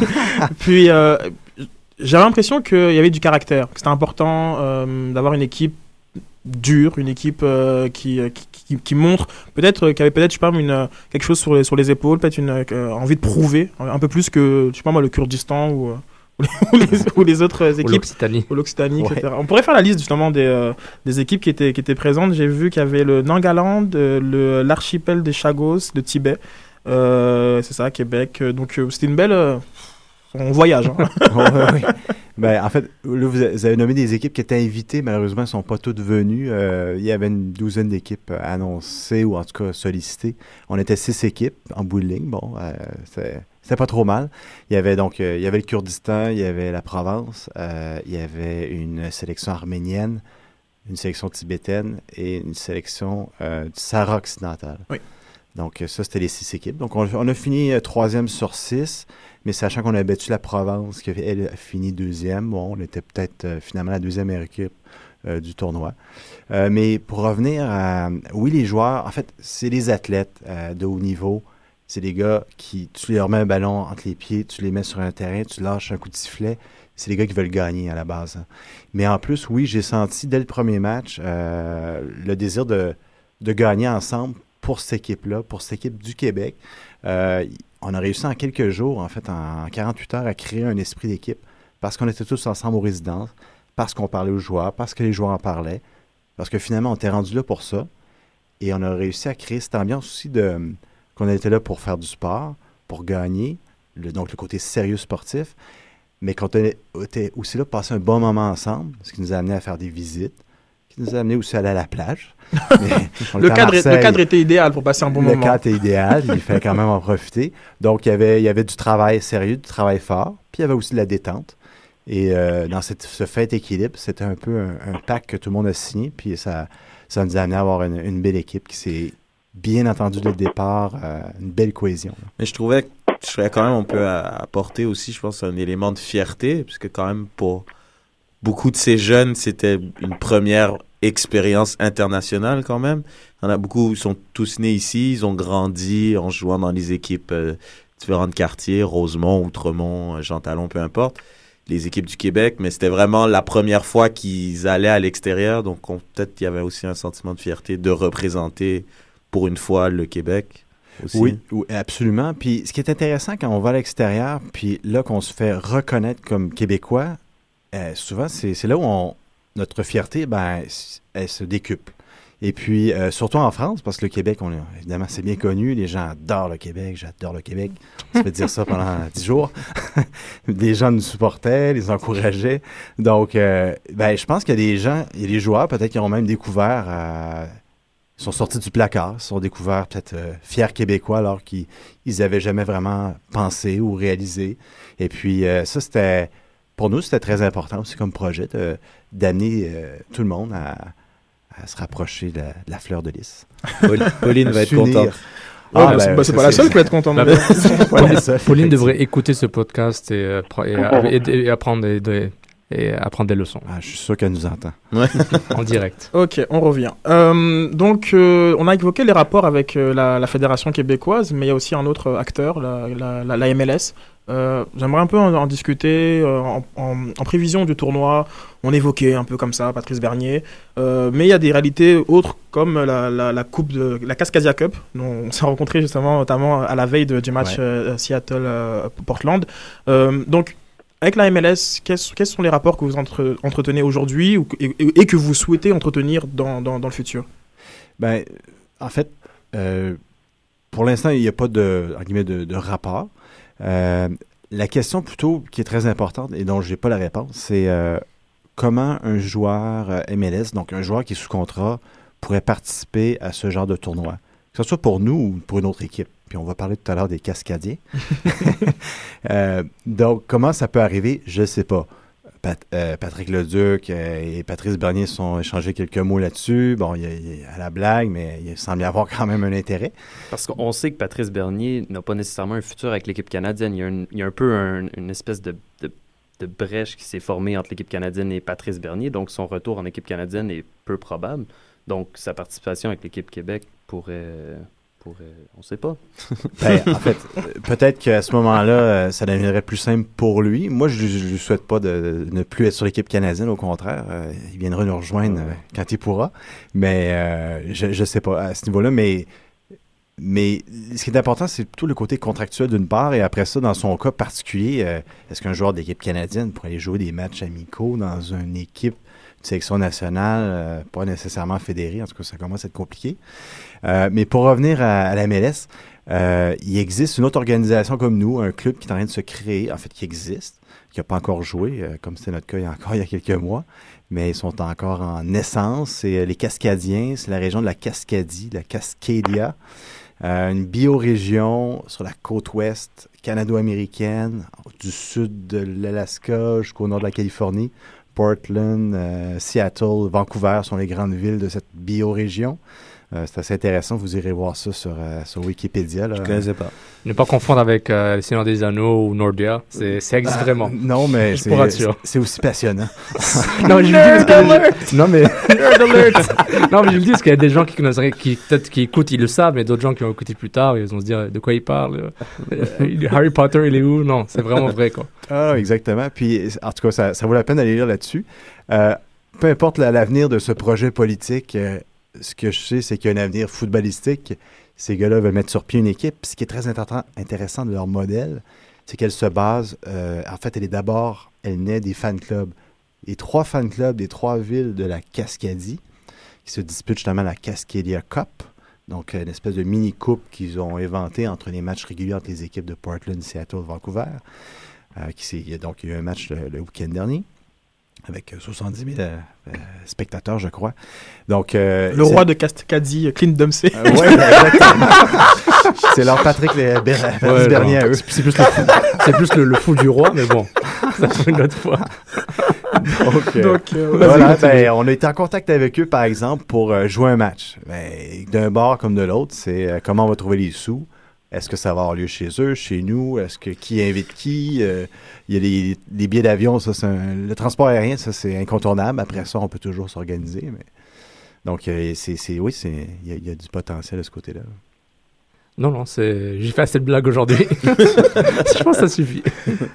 [LAUGHS] puis, j'avais l'impression qu'il y avait du caractère, que c'était important d'avoir une équipe dure, une équipe euh, qui, qui, qui- qui montre, peut-être, euh, qui avait peut-être, je sais pas, une, euh, quelque chose sur les, sur les épaules, peut-être une euh, envie de prouver, un peu plus que, je sais pas moi, le Kurdistan ou, euh, [LAUGHS] ou, les, ou les autres euh, équipes. l'Occitanie. Ou l'Occitanie, Ouais. etc. On pourrait faire la liste justement des, euh, des équipes qui étaient, qui étaient présentes. J'ai vu qu'il y avait le Nangaland, euh, le- l'archipel des Chagos, de Tibet. Euh, c'est ça, Québec. Euh, Donc euh, c'était une belle. On voyage. hein. [LAUGHS] Ben, en fait, là, vous avez nommé des équipes qui étaient invitées. Malheureusement, elles ne sont pas toutes venues. Euh, il y avait une douzaine d'équipes euh, annoncées ou en tout cas sollicitées. On était six équipes en bout de ligne. Bon, euh, c'est- c'était pas trop mal. Il y avait donc euh, il y avait le Kurdistan, il y avait la Provence, euh, il y avait une sélection arménienne, une sélection tibétaine et une sélection euh, du Sahara occidental. Oui. Donc, ça, c'était les six équipes. Donc, on, on a fini troisième sur six, mais sachant qu'on a battu la Provence, qui elle, a fini deuxième, bon, on était peut-être euh, finalement la deuxième équipe euh, du tournoi. Euh, mais pour revenir à. Oui, les joueurs, en fait, c'est les athlètes de haut niveau. C'est des gars qui. Tu leur mets un ballon entre les pieds, tu les mets sur un terrain, tu lâches un coup de sifflet. C'est les gars qui veulent gagner à la base. hein. Mais en plus, oui, j'ai senti dès le premier match le désir de, de gagner ensemble pour cette équipe-là, pour cette équipe du Québec. On a réussi en quelques jours, en fait, en 48 heures, à créer un esprit d'équipe parce qu'on était tous ensemble aux résidences, parce qu'on parlait aux joueurs, parce que les joueurs en parlaient, parce que finalement, on était rendu là pour ça. Et on a réussi à créer cette ambiance aussi de qu'on était là pour faire du sport, pour gagner, donc le côté sérieux sportif, mais qu'on était aussi là pour passer un bon moment ensemble, ce qui nous a amené à faire des visites, qui nous a amené aussi à aller à la plage. [LAUGHS] Le, cadre, est- le Marseille. cadre était idéal pour passer un bon le moment. cadre était idéal, il fallait quand même en profiter. Donc, il y avait, il y avait du travail sérieux, du travail fort, puis il y avait aussi de la détente. Et euh, dans cette, ce fait équilibre, c'était un peu un, un pack que tout le monde a signé, puis ça, ça nous a amené à avoir une, une belle équipe qui s'est bien entendu dès le départ, euh, une belle cohésion. Mais je trouvais que je trouvais quand même on peut apporter aussi, je pense, un élément de fierté, parce que quand même pour beaucoup de ces jeunes, c'était une première expérience internationale quand même. Il y en a beaucoup, ils sont tous nés ici, ils ont grandi en jouant dans les équipes euh, différentes quartiers, Rosemont, Outremont, euh, Jean Talon, peu importe, les équipes du Québec, mais c'était vraiment la première fois qu'ils allaient à l'extérieur, donc on- peut-être qu'il y avait aussi un sentiment de fierté de représenter pour une fois le Québec. Aussi. Oui, oui, absolument. Puis ce qui est intéressant quand on va à l'extérieur, puis là qu'on se fait reconnaître comme Québécois, euh, souvent c'est là où on, notre fierté, ben, elle se décuple. Et puis, euh, surtout en France, parce que le Québec, on, évidemment, c'est bien connu. Les gens adorent le Québec. J'adore le Québec. Ça fait dire ça pendant [LAUGHS] dix jours. [LAUGHS] des gens nous supportaient, les encourageaient. Donc, euh, ben, je pense qu'il y a des gens, il y a des joueurs peut-être qui ont même découvert, euh, ils sont sortis du placard, ils sont découverts peut-être fiers québécois alors qu'ils ils avaient jamais vraiment pensé ou réalisé. Et puis, ça, c'était, pour nous, c'était très important aussi comme projet d'amener euh, tout le monde à, à se rapprocher de la, de la fleur de lys. [LAUGHS] Paul- Pauline va être contente. Ouais, bah, c'est- bah, pas la seule qui va être contente. [LAUGHS] Pauline, devrait écouter ce podcast et, euh, pre- et, et- et apprendre des, des- et apprendre des leçons. Ah, je suis sûr qu'elle nous entend. [LAUGHS] en direct. Ok, on revient. Euh, donc, euh, on a évoqué les rapports avec euh, la, la fédération québécoise, mais il y a aussi un autre acteur, la, la- la- la MLS. Euh, J'aimerais un peu en, en discuter euh, en, en- en prévision du tournoi. On évoquait un peu comme ça Patrice Bernier, Euh, mais il y a des réalités autres comme la, la- la coupe de la Cascadia Cup, dont on s'est rencontrés justement notamment à la veille de- du match Ouais. Seattle-Portland. Donc, avec la MLS, quels, quels sont les rapports que vous entre- entretenez aujourd'hui et, que vous souhaitez entretenir dans, dans, dans le futur? Ben, en fait, pour l'instant, il n'y a pas de, de, de rapport. Euh, la question plutôt qui est très importante et dont je n'ai pas la réponse, c'est euh, comment un joueur euh, MLS, donc un joueur qui est sous contrat, pourrait participer à ce genre de tournoi? Que ce soit pour nous ou pour une autre équipe. Puis on va parler tout à l'heure des Cascadiens. [LAUGHS] Euh, donc, comment ça peut arriver, je ne sais pas. Euh, Patrick Leduc euh, et Patrice Bernier se sont échangés quelques mots là-dessus. Bon, il il à la blague, mais il semble y avoir quand même un intérêt. Parce qu'on sait que Patrice Bernier n'a pas nécessairement un futur avec l'équipe canadienne. Il y a, un, peu un- une espèce de- de brèche qui s'est formée entre l'équipe canadienne et Patrice Bernier. Donc son retour en équipe canadienne est peu probable. Donc sa participation avec l'équipe Québec pourrait... pourrait on ne sait pas. [LAUGHS] Ben, en fait, peut-être qu'à ce moment-là, euh, ça deviendrait plus simple pour lui. Moi, je ne lui souhaite pas de, de ne plus être sur l'équipe canadienne, au contraire. Euh, il viendra nous rejoindre euh, quand il pourra. Mais euh, je ne sais pas à ce niveau-là. Mais, mais ce qui est important, c'est plutôt le côté contractuel d'une part. Et après ça, dans son cas particulier, est-ce qu'un joueur d'équipe canadienne pourrait aller jouer des matchs amicaux dans une équipe de sélection nationale, pas nécessairement fédérée? En tout cas, ça commence à être compliqué. Euh, mais pour revenir à, à la MLS, euh, il existe une autre organisation comme nous, un club qui est en train de se créer, en fait, qui existe, qui n'a pas encore joué, euh, comme c'était notre cas il y a encore [LAUGHS] il y a quelques mois, mais ils sont encore en naissance. C'est les Cascadiens, c'est la région de la Cascadie, la Cascadia, euh, une biorégion sur la côte ouest canado-américaine, du sud de l'Alaska jusqu'au nord de la Californie. Portland, euh, Seattle, Vancouver sont les grandes villes de cette biorégion. Euh, c'est assez intéressant, vous irez voir ça sur, euh, sur Wikipédia. Là. Je connaissais pas. Ne pas confondre avec euh, Le Seigneur des Anneaux ou Nordia. C'est, ça existe Ah, vraiment. Non, mais c'est c'est aussi passionnant. [LAUGHS] non, mais je le dis parce que non mais Nerd alert. [LAUGHS] non mais je le dis parce qu'il y a des gens qui connaissent qui peut-être qui écoutent ils le savent mais d'autres gens qui vont écouter plus tard ils vont se dire de quoi il parle [LAUGHS] Euh, Harry Potter il est où? Non c'est vraiment vrai quoi Ah, exactement. Puis, en tout cas, ça, ça vaut la peine d'aller lire là-dessus. Euh, peu importe la- l'avenir de ce projet politique, euh, ce que je sais, c'est qu'il y a un avenir footballistique. Ces gars-là veulent mettre sur pied une équipe. Ce qui est très intéressant, de leur modèle, c'est qu'elle se base, euh, en fait, elle est d'abord, elle naît des fan clubs. Les trois fan clubs des trois villes de la Cascadie, qui se disputent justement la Cascadia Cup. Donc, une espèce de mini-coupe qu'ils ont inventée entre les matchs réguliers entre les équipes de Portland, Seattle, Vancouver. Euh, qui donc il y a eu un match le week-end dernier avec euh, 70 000 euh, euh, spectateurs, je crois. Donc, euh, Le roi de Cascadie, Clint Dempsey. Euh, ouais, exactement. [LAUGHS] c'est leur Patrick les, Ber- Ouais, Bernier eux. c'est plus le fou, c'est plus le, le fou du roi mais bon [LAUGHS] ça pour une autre fois Donc, euh, Donc, euh, voilà, ben, on a été en contact avec eux, par exemple, pour euh, jouer un match. Ben, D'un bord comme de l'autre, c'est euh, comment on va trouver les sous. Est-ce que ça va avoir lieu chez eux, chez nous? Est-ce que qui invite qui? Euh, Il y a les, billets d'avion, ça, c'est le transport aérien, ça, c'est incontournable. Après ça, on peut toujours s'organiser. Mais... Donc, euh, c'est, oui, il y, a- il y a du potentiel de ce côté-là. Non non c'est j'ai fait assez de blagues aujourd'hui je pense que ça suffit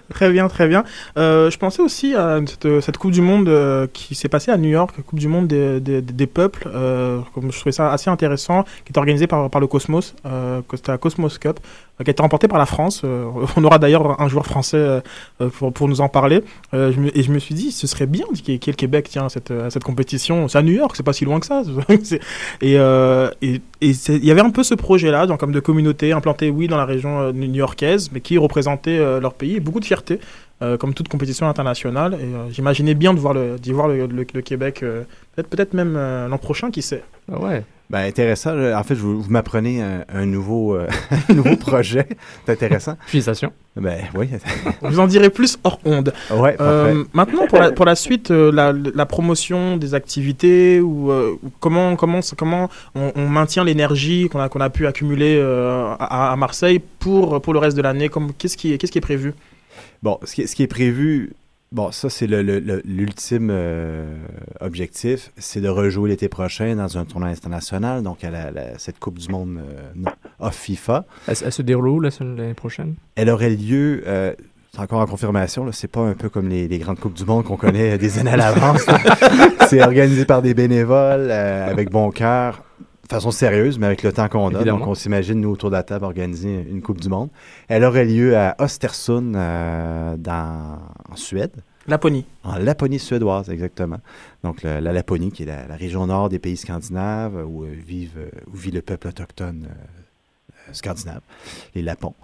Très bien, très bien. Euh, je pensais aussi à cette, cette Coupe du Monde euh, qui s'est passée à New York, Coupe du Monde des, des, des peuples. euh, je trouvais ça assez intéressant, qui est organisée par, par le Cosmos. Euh, la Cosmos Cup, qui a été remportée par la France. [LAUGHS] On aura d'ailleurs un joueur français pour, pour nous en parler. Je me- et je me suis dit, ce serait bien qu'il y ait qu'il y ait le Québec tiens, à cette, à cette compétition. C'est à New York, c'est pas si loin que ça. [LAUGHS] Et il y avait un peu ce projet-là, donc comme de communauté implantée, oui, dans la région euh, new-yorkaise, mais qui représentait euh, leur pays, et beaucoup de fierté, euh, comme toute compétition internationale. Et euh, j'imaginais bien de voir le, d'y voir le, le- le Québec, euh, peut-être, peut-être même euh, l'an prochain, qui sait. Ah ouais Ben, intéressant. En fait, vous, vous m'apprenez un, un nouveau, euh, [LAUGHS] un nouveau projet. C'est intéressant. félicitations Ben, oui. [LAUGHS] Vous en dirai plus hors onde. Ouais, Euh, maintenant, pour la, pour la suite, euh, la, la promotion des activités, ou euh, comment, comment, comment on, on maintient l'énergie qu'on a, qu'on a pu accumuler euh, à, à Marseille pour, pour le reste de l'année qui, qu'est-ce qui est prévu? Bon, ce qui, est- ce qui est prévu, Bon, ça, c'est le- le- le- l'ultime euh, objectif, c'est de rejouer l'été prochain dans un tournoi international, donc à la- la- cette Coupe du Monde euh, off FIFA. Elle, elle se déroule où la semaine- l'année prochaine? Elle aurait lieu, euh, c'est encore en confirmation, c'est pas un peu comme les, les grandes Coupes du Monde qu'on connaît des années à l'avance. [LAUGHS] c'est organisé par des bénévoles euh, avec bon cœur, façon sérieuse, mais avec le temps qu'on a. Évidemment. Donc on s'imagine, nous, autour de la table, organiser une Coupe du Monde. Elle aurait lieu à Östersund, euh, dans, en Suède. Laponie. En Laponie suédoise, exactement. Donc le- la Laponie, qui est la, la région nord des pays scandinaves, où, euh, vivent, euh, où vit le peuple autochtone euh, scandinave, les Lapons.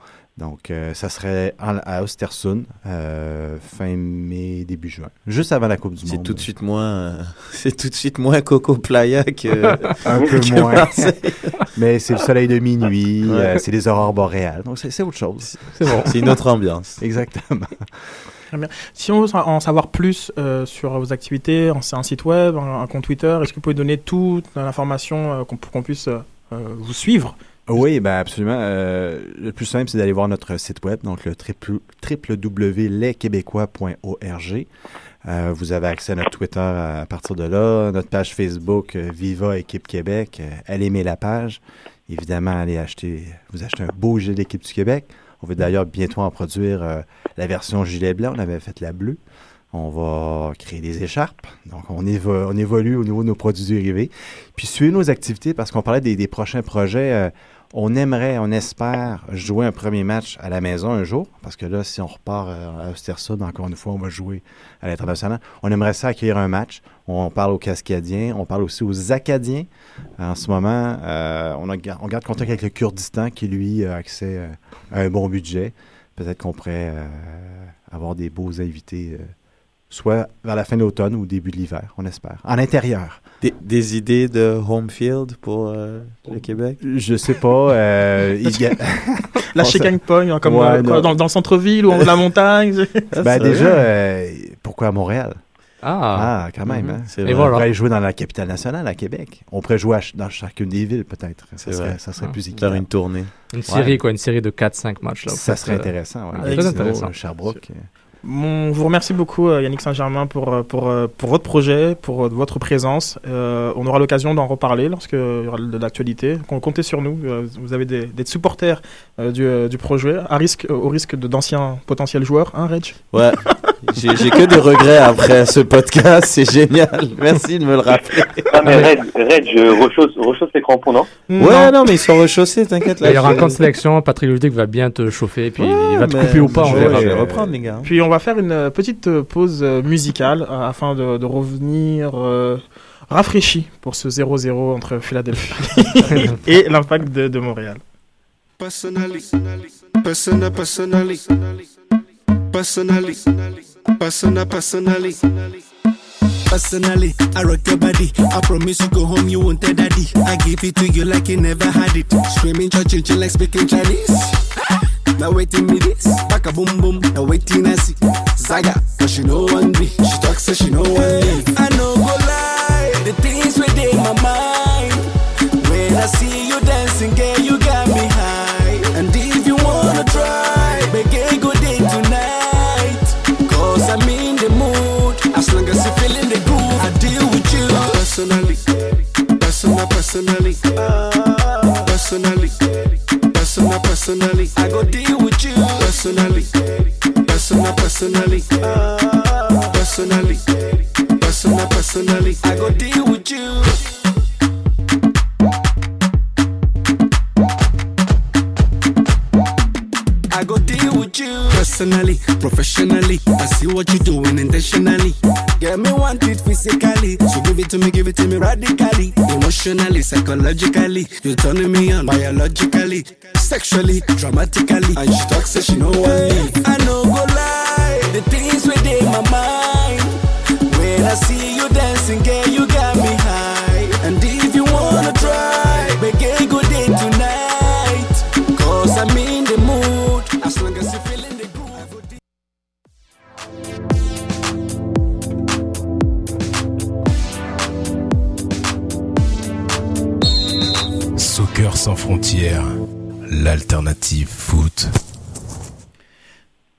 Donc euh, ça serait en- à Östersund, euh, fin mai, début juin, juste avant la Coupe du C'est Monde. tout de suite moins, euh, [LAUGHS] c'est tout de suite moins Coco Playa que [LAUGHS] un peu [LAUGHS] que moins. Marseille. Mais c'est le soleil de minuit, Ouais. euh, c'est les aurores boréales. Donc c'est c'est autre chose. C'est bon. C'est une autre ambiance. Exactement. Très bien. Si on veut en savoir plus euh, sur vos activités, un, un site web, un, un compte Twitter, est-ce que vous pouvez donner toute l'information euh, qu'on- pour qu'on puisse euh, vous suivre? Oui, ben absolument. Euh, le plus simple, c'est d'aller voir notre site web, donc le www.lesquébécois.org. Euh, vous avez accès à notre Twitter à partir de là, notre page Facebook euh, Viva Équipe Québec. Euh, allez aimer la page. Évidemment, allez acheter, vous achetez un beau gilet d'équipe du Québec. On va d'ailleurs bientôt en produire euh, la version gilet blanc. On avait fait la bleue. On va créer des écharpes. Donc, on, évo- on évolue au niveau de nos produits dérivés. Puis, suivez nos activités parce qu'on parlait des, des prochains projets. euh, on aimerait, on espère jouer un premier match à la maison un jour. Parce que là, si on repart euh, à Östersund, encore une fois, on va jouer à l'international. On aimerait ça accueillir un match. On parle aux Cascadiens. On parle aussi aux Acadiens. En ce moment, euh, on, garde contact avec le Kurdistan qui, lui, a accès euh, à un bon budget. Peut-être qu'on pourrait avoir des beaux invités, soit vers la fin de l'automne ou début de l'hiver, on espère. En intérieur. Des, des idées de home field pour euh, le Québec? Je sais pas. euh, il y a- [LAUGHS] La sait- Pogne, hein, comme Ouais, euh, quoi, non. dans, dans le centre-ville ou de la montagne [LAUGHS] Ben déjà, euh, pourquoi à Montréal? Ah. quand même. Mhm, hein. On pourrait jouer dans la capitale nationale, à Québec. On pourrait jouer dans chacune des villes, peut-être. Ça serait, vrai. ça serait Ah. plus Faire équitable. une tournée. Une Ouais. série, quoi, une série de 4-5 matchs. Là, Ça serait euh, intéressant, ouais. Très Gatineau, intéressant. Sherbrooke. Mon- je vous remercie beaucoup, euh, Yannick Saint-Germain, pour, euh, pour, euh, pour votre projet, pour votre présence. Euh, on aura l'occasion d'en reparler lorsqu'il y aura de l'actualité. Com- Comptez sur nous. vous avez des, des supporters euh, du, du projet, à risque, au risque de- d'anciens potentiels joueurs, hein, Reg? Ouais. J'ai j'ai que des regrets après ce podcast. C'est génial. Merci de me le rappeler. Ah, mais Red, je rechausse, rechausse les crampons, non? Ouais, non, mais ils sont rechaussés, t'inquiète. là, Il y aura un camp de sélection, Patrick Ludic va bien te chauffer, puis il va te couper ou pas, on verra. je vais reprendre, les gars. Puis on va faire une euh, petite euh, pause euh, musicale euh, afin de, de revenir euh, rafraîchi pour ce 0-0 entre Philadelphie [LAUGHS] et l'impact de, de Montréal. Personally, persona, personally, personally, persona, personally. Personally, I rock your body. I promise you go home, you won't tell daddy. I give it to you like you never had it. Screaming, churching, like speaking Chinese. Now waiting me this, back a boom boom. Now waiting I see Zaga, but she know one me. She talks so she know one me. I know go lie, the things within my mind. When I see you dancing, girl, you got me high. And if you wanna try, make a good day tonight. Cause I'm in the mood. As long as you're feeling the groove, I deal with you. Personally, personal, personally. Ah, personally, personal, personally. I go deal with you. Personally, personal, personally. Ah. Personally, personal, personally. I go deal with you. You personally, professionally. I see what you're doing intentionally. Get me want it physically, so give it to me, give it to me radically, emotionally, psychologically. You're turning me on biologically, sexually, dramatically. And she talks, say she know what. I know go lie, the things within my mind. When I see you dancing, girl, you Sans frontières, l'alternative foot.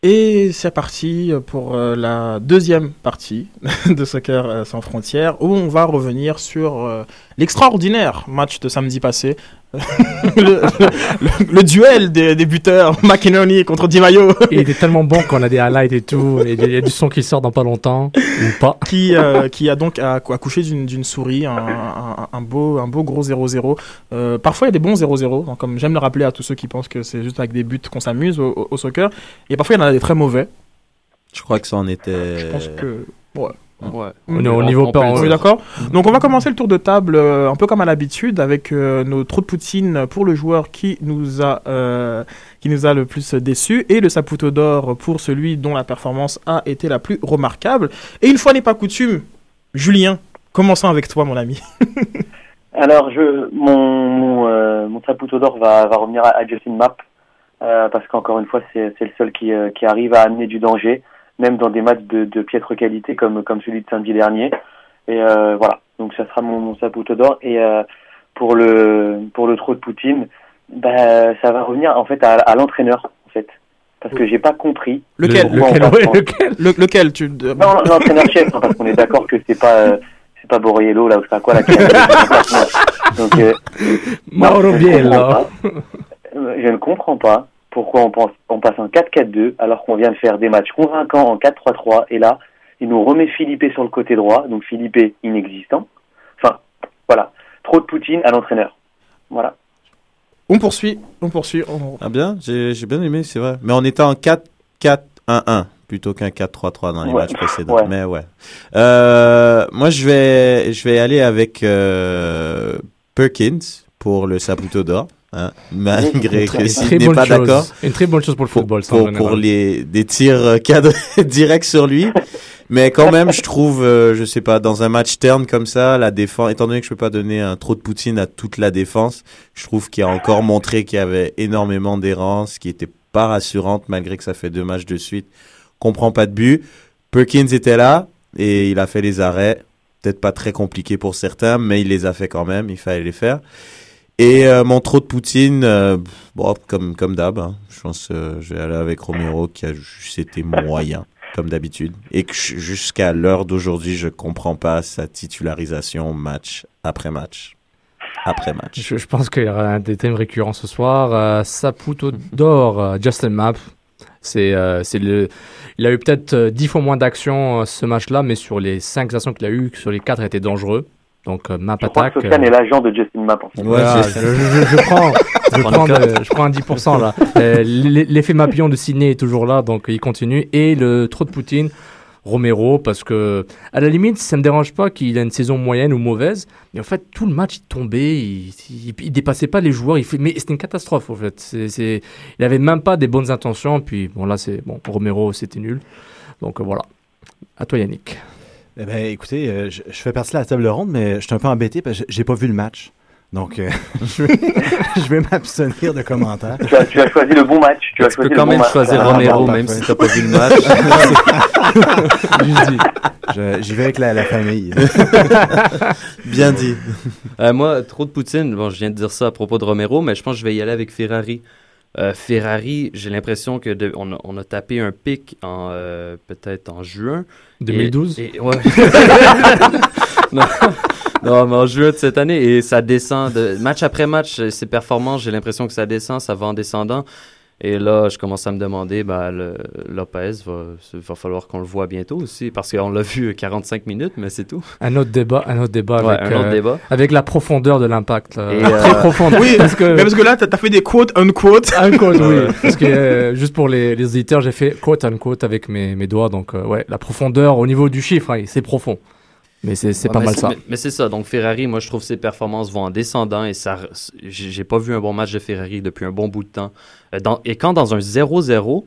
Et c'est parti pour euh, la deuxième partie [LAUGHS] de Soccer euh, sans frontières où on va revenir sur euh, l'extraordinaire match de samedi passé. [LAUGHS] le, le- le duel des, des buteurs [LAUGHS] McInerney contre Di Maio. Il était tellement bon qu'on a des highlights et tout. et Il y a du son qui sort dans pas longtemps. Ou pas. qui, euh, qui a donc accouché d'une souris, un, un- un beau, un beau gros 0-0. Euh, parfois, il y a des bons 0-0, hein, comme j'aime le rappeler à tous ceux qui pensent que c'est juste avec des buts qu'on s'amuse au, au- au soccer. Et parfois, il y en a des très mauvais. Je crois que ça en était. Je pense que. Ouais. Ouais. On est au niveau pas. On est d'accord Donc on va commencer le tour de table euh, un peu comme à l'habitude avec euh, nos trous de poutine pour le joueur qui nous a euh, qui nous a le plus déçu et le saputo d'or pour celui dont la performance a été la plus remarquable. Et une fois n'est pas coutume, Julien, commençons avec toi mon ami. [LAUGHS] Alors, je, mon, mon, euh, mon Saputo d'or va, va revenir à, à Justin Mapp, euh, parce qu'encore une fois, c'est c'est le seul qui, euh, qui arrive à amener du danger, même dans des matchs de, de piètre qualité comme, comme celui de samedi dernier. Et euh, voilà, donc ça sera mon, mon Saputo d'or. Et euh, pour le pour le trop de Poutine, bah, ça va revenir en fait à, à l'entraîneur, en fait, parce que j'ai pas compris. Lequel? Lequel, ouais, lequel? Le- lequel tu non, non, l'entraîneur-chef, hein, parce qu'on est d'accord que c'est pas, euh, c'est pas Borriello, là, ou je sais pas quoi, là, qui a- Donc, euh, Mauro non, je ne Biello. Je ne comprends pas pourquoi on, pense, on passe en 4-4-2 alors qu'on vient de faire des matchs convaincants en 4-3-3 et là, il nous remet Philippe sur le côté droit, donc Philippe inexistant. Enfin, voilà. Trop de Poutine à l'entraîneur. Voilà. On poursuit, on poursuit. on- Ah bien, j'ai j'ai bien aimé, c'est vrai. Mais on était en 4-4-1-1 plutôt qu'un 4-3-3 dans les Ouais. matchs précédents. Ouais. Mais ouais. Euh, moi, je vais, je vais aller avec euh, Perkins pour le Saputo d'or. Hein, malgré que s'il n'est pas d'accord. Une très bonne chose pour le football, ça, Pour, pour les, des tirs euh, cadrés [LAUGHS] directs sur lui. Mais quand même, je trouve, euh, je sais pas, dans un match terne comme ça, la défense, étant donné que je peux pas donner un trop de Poutine à toute la défense, je trouve qu'il a encore montré qu'il y avait énormément d'errance, qui était pas rassurante malgré que ça fait deux matchs de suite. Comprend pas de but. Perkins était là et il a fait les arrêts. Peut-être pas très compliqué pour certains, mais il les a fait quand même. Il fallait les faire. Et euh, mon trop de Poutine, euh, bon, comme, comme d'hab, hein. je pense euh, je vais aller avec Romero qui a juste été moyen, comme d'habitude. Et que jusqu'à l'heure d'aujourd'hui, je comprends pas sa titularisation match après match. Après match. Je, pense qu'il y aura un des thèmes récurrents ce soir. Euh, Saputo d'or, Justin Mapp. C'est, c'est le, il a eu peut-être 10 fois moins d'actions euh, ce match-là, mais sur les 5 actions qu'il a eues, sur les 4, il était dangereux. Donc, euh, Mapp Je crois attaque. que Sofiane euh, est l'agent de Justin en fait. voilà, je, je- je prends, je, [LAUGHS] Prends de- je prends un 10% là. [LAUGHS] Euh, l'e- L'effet Mapion de Sydney est toujours là, donc il continue. Et le trop de Poutine, Romero, parce que à la limite, ça me dérange pas qu'il ait une saison moyenne ou mauvaise, mais en fait, tout le match, il tombait, il, il, il dépassait pas les joueurs. Il fait, mais c'était une catastrophe, en fait. Il avait même pas des bonnes intentions. Puis bon, là, c'est bon, Romero, c'était nul. Donc euh, voilà. À toi, Yannick. Eh ben, écoutez, euh, je, je fais partie de la table ronde, mais je suis un peu embêté parce que j'ai- pas vu le match. Donc, euh, [LAUGHS] je vais, m'abstenir de commentaires. Tu as, tu as choisi le bon match. Tu, as Tu choisi peux quand bon même match. choisir Ah, Romero, bon, même parfait. si t'as pas vu le match. [LAUGHS] J'y vais avec la, la famille. [LAUGHS] Bien dit. Euh, moi, trop de Poutine, bon, je viens de dire ça à propos de Romero, mais je pense que je vais y aller avec Ferrari. Euh, Ferrari, j'ai l'impression que de- on, a, on a tapé un pic en euh, peut-être en juin. 2012? Et, et- ouais. [LAUGHS] non, non, mais en juin de cette année et ça descend de match après match. Ses performances, j'ai l'impression que ça descend, ça va en descendant. Et là, je commence à me demander, ben, le, Lopez, va, va falloir qu'on le voit bientôt aussi, parce qu'on l'a vu [LAUGHS] 45 minutes, mais c'est tout. Un autre débat, un autre débat, Ouais, avec, un autre euh, débat. avec la profondeur de l'impact. Et, [LAUGHS] Très euh, profonde. Oui, parce que, mais parce que là, t'as as fait des quotes, unquotes. Unquote, oui. Parce que euh, juste pour les, les auditeurs, j'ai fait quote unquote avec mes, mes doigts. Donc, euh, ouais, la profondeur au niveau du chiffre, hein, c'est profond. Mais c'est c'est Ouais, pas mais mal ça. Mais, mais c'est ça. Donc Ferrari, moi je trouve ses performances vont en descendant et ça, j'ai pas vu un bon match de Ferrari depuis un bon bout de temps. Euh, dans- et quand dans un 0-0,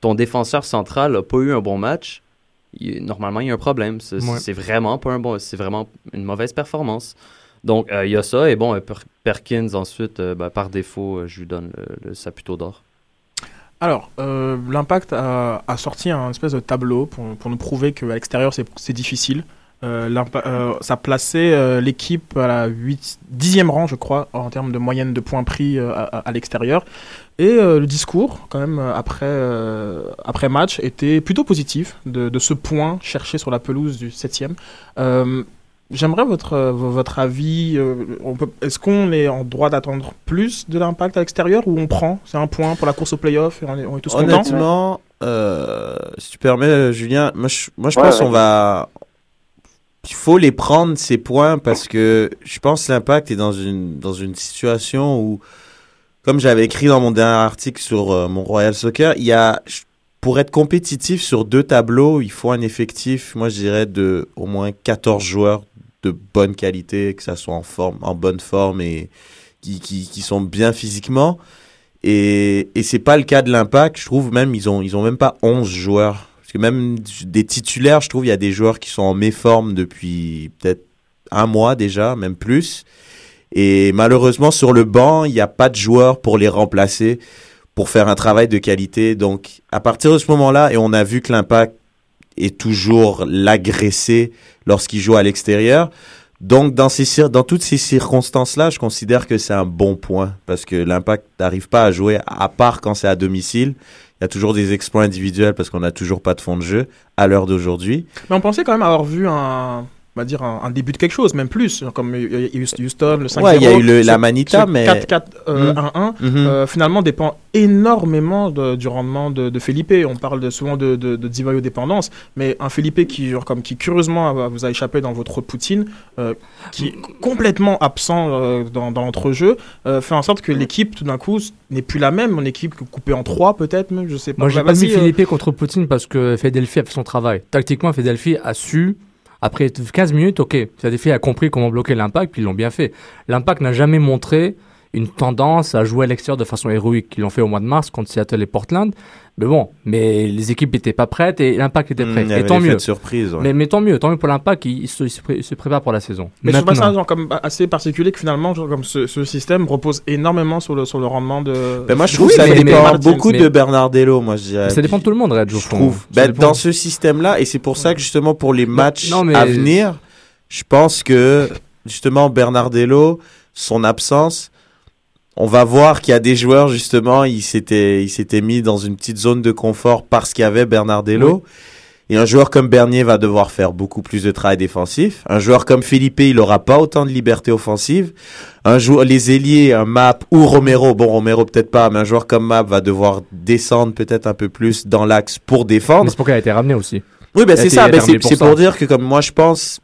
ton défenseur central a pas eu un bon match, il- normalement il y a un problème. C'est Ouais. vraiment pas un bon, c'est vraiment une mauvaise performance. Donc euh, il y a ça et bon euh, Per- Perkins ensuite, euh, ben, par défaut, euh, je lui donne le, le Saputo d'or. Alors, euh, l'impact a, a sorti un espèce de tableau pour, pour nous prouver qu'à l'extérieur c'est c'est difficile. Euh, euh, ça plaçait euh, l'équipe à la 8, 10e rang, je crois, en termes de moyenne de points pris euh, à, à l'extérieur. Et euh, le discours, quand même, après, euh, après match, était plutôt positif de, de ce point cherché sur la pelouse du 7e. Euh, J'aimerais votre, vo- votre avis. euh, Est-ce qu'on est en droit d'attendre plus de l'impact à l'extérieur ou on prend C'est un point pour la course au playoff et on est, on est tous contents? Honnêtement, euh, si tu permets, Julien, moi je, moi, je Ouais, pense ouais. qu'on va. Il faut les prendre, ces points, parce que je pense que l'impact est dans une, dans une situation où, comme j'avais écrit dans mon dernier article sur euh, mon Royal Soccer, il y a. Pour être compétitif sur deux tableaux, il faut un effectif, moi je dirais, de au moins 14 joueurs de bonne qualité, que ça soit en forme, en bonne forme et qui, qui, qui sont bien physiquement. Et, et c'est pas le cas de l'impact. Je trouve même, ils ont, ils ont même pas 11 joueurs. Que même des titulaires, je trouve, il y a des joueurs qui sont en méforme depuis peut-être un mois déjà, même plus. Et malheureusement, sur le banc, il n'y a pas de joueurs pour les remplacer, pour faire un travail de qualité. Donc, à partir de ce moment-là, et on a vu que l'impact est toujours l'agressé lorsqu'il joue à l'extérieur. Donc, dans, ces, dans toutes ces circonstances-là, je considère que c'est un bon point parce que l'impact n'arrive pas à jouer, à part quand c'est à domicile. Y a toujours des exploits individuels parce qu'on n'a toujours pas de fond de jeu à l'heure d'aujourd'hui. Mais on pensait quand même avoir vu un, on va dire un, un début de quelque chose, même plus, comme il y a eu Houston, le 5-0. Ouais, il y a eu le- Ce- la Manita, ce mais- 4-4, euh. 1-1, Mhm. euh, finalement dépend énormément de- du rendement de, de Felipe. On parle de- souvent de, de, de dépendance, mais un Felipe qui, genre, comme, qui curieusement vous a échappé dans votre Poutine, euh, qui est complètement absent euh, dans, dans l'entrejeu, euh, fait en sorte que l'équipe, tout d'un coup, n'est plus la même. Mon équipe coupée en trois, peut-être, même, je sais pas. Moi, j'ai pas mis euh, Philippe contre Poutine parce que Fedelfi a fait son travail. Tactiquement, Fedelfi a su, après 15 minutes, ok, Fedelfi a compris comment bloquer l'impact, puis ils l'ont bien fait. L'impact n'a jamais montré une tendance à jouer à l'extérieur de façon héroïque. Ils l'ont fait au mois de mars contre Seattle et Portland. Mais bon, mais les équipes n'étaient pas prêtes et l'impact était Mm, prêt. il y et avait tant mieux. de surprise, ouais. mais, mais tant mieux, tant mieux pour l'impact, il, il se, il se pré- il se prépare pour la saison. Mais je trouve pas ça genre, comme assez particulier que finalement, genre, comme ce, ce système repose énormément sur le, sur le rendement de. Ben moi, je Oui, trouve que ça mais- dépend mais- beaucoup mais- de Bernardello, moi, je dirais. Ça dépend de tout le monde, Red, Je fond. trouve. Ben, dépend. dans ce système-là, et c'est pour ça que justement, pour les matchs non, mais- à venir, je pense que, justement, Bernardello, son absence, on va voir qu'il y a des joueurs, justement, ils s'étaient, ils s'étaient mis dans une petite zone de confort parce qu'il y avait Bernardello. Et un joueur comme Bernier va devoir faire beaucoup plus de travail défensif. Un joueur comme Felipe, il aura pas autant de liberté offensive. Un joueur, les ailiers, un Map ou Romero, bon Romero peut-être pas, mais un joueur comme Map va devoir descendre peut-être un peu plus dans l'axe pour défendre. Mais c'est pour qu'elle a été ramenée aussi. Oui, ben a c'est ça. Ben c'est pour dire que comme moi je pense,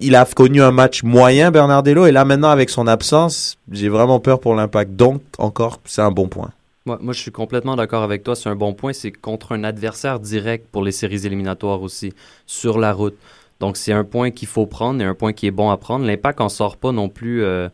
il a connu un match moyen Bernardello et là maintenant avec son absence, j'ai vraiment peur pour l'impact. Donc encore, c'est un bon point. Moi, moi, je suis complètement d'accord avec toi. C'est un bon point. C'est contre un adversaire direct pour les séries éliminatoires aussi, sur la route. Donc, c'est un point qu'il faut prendre et un point qui est bon à prendre. L'impact en sort pas non plus euh,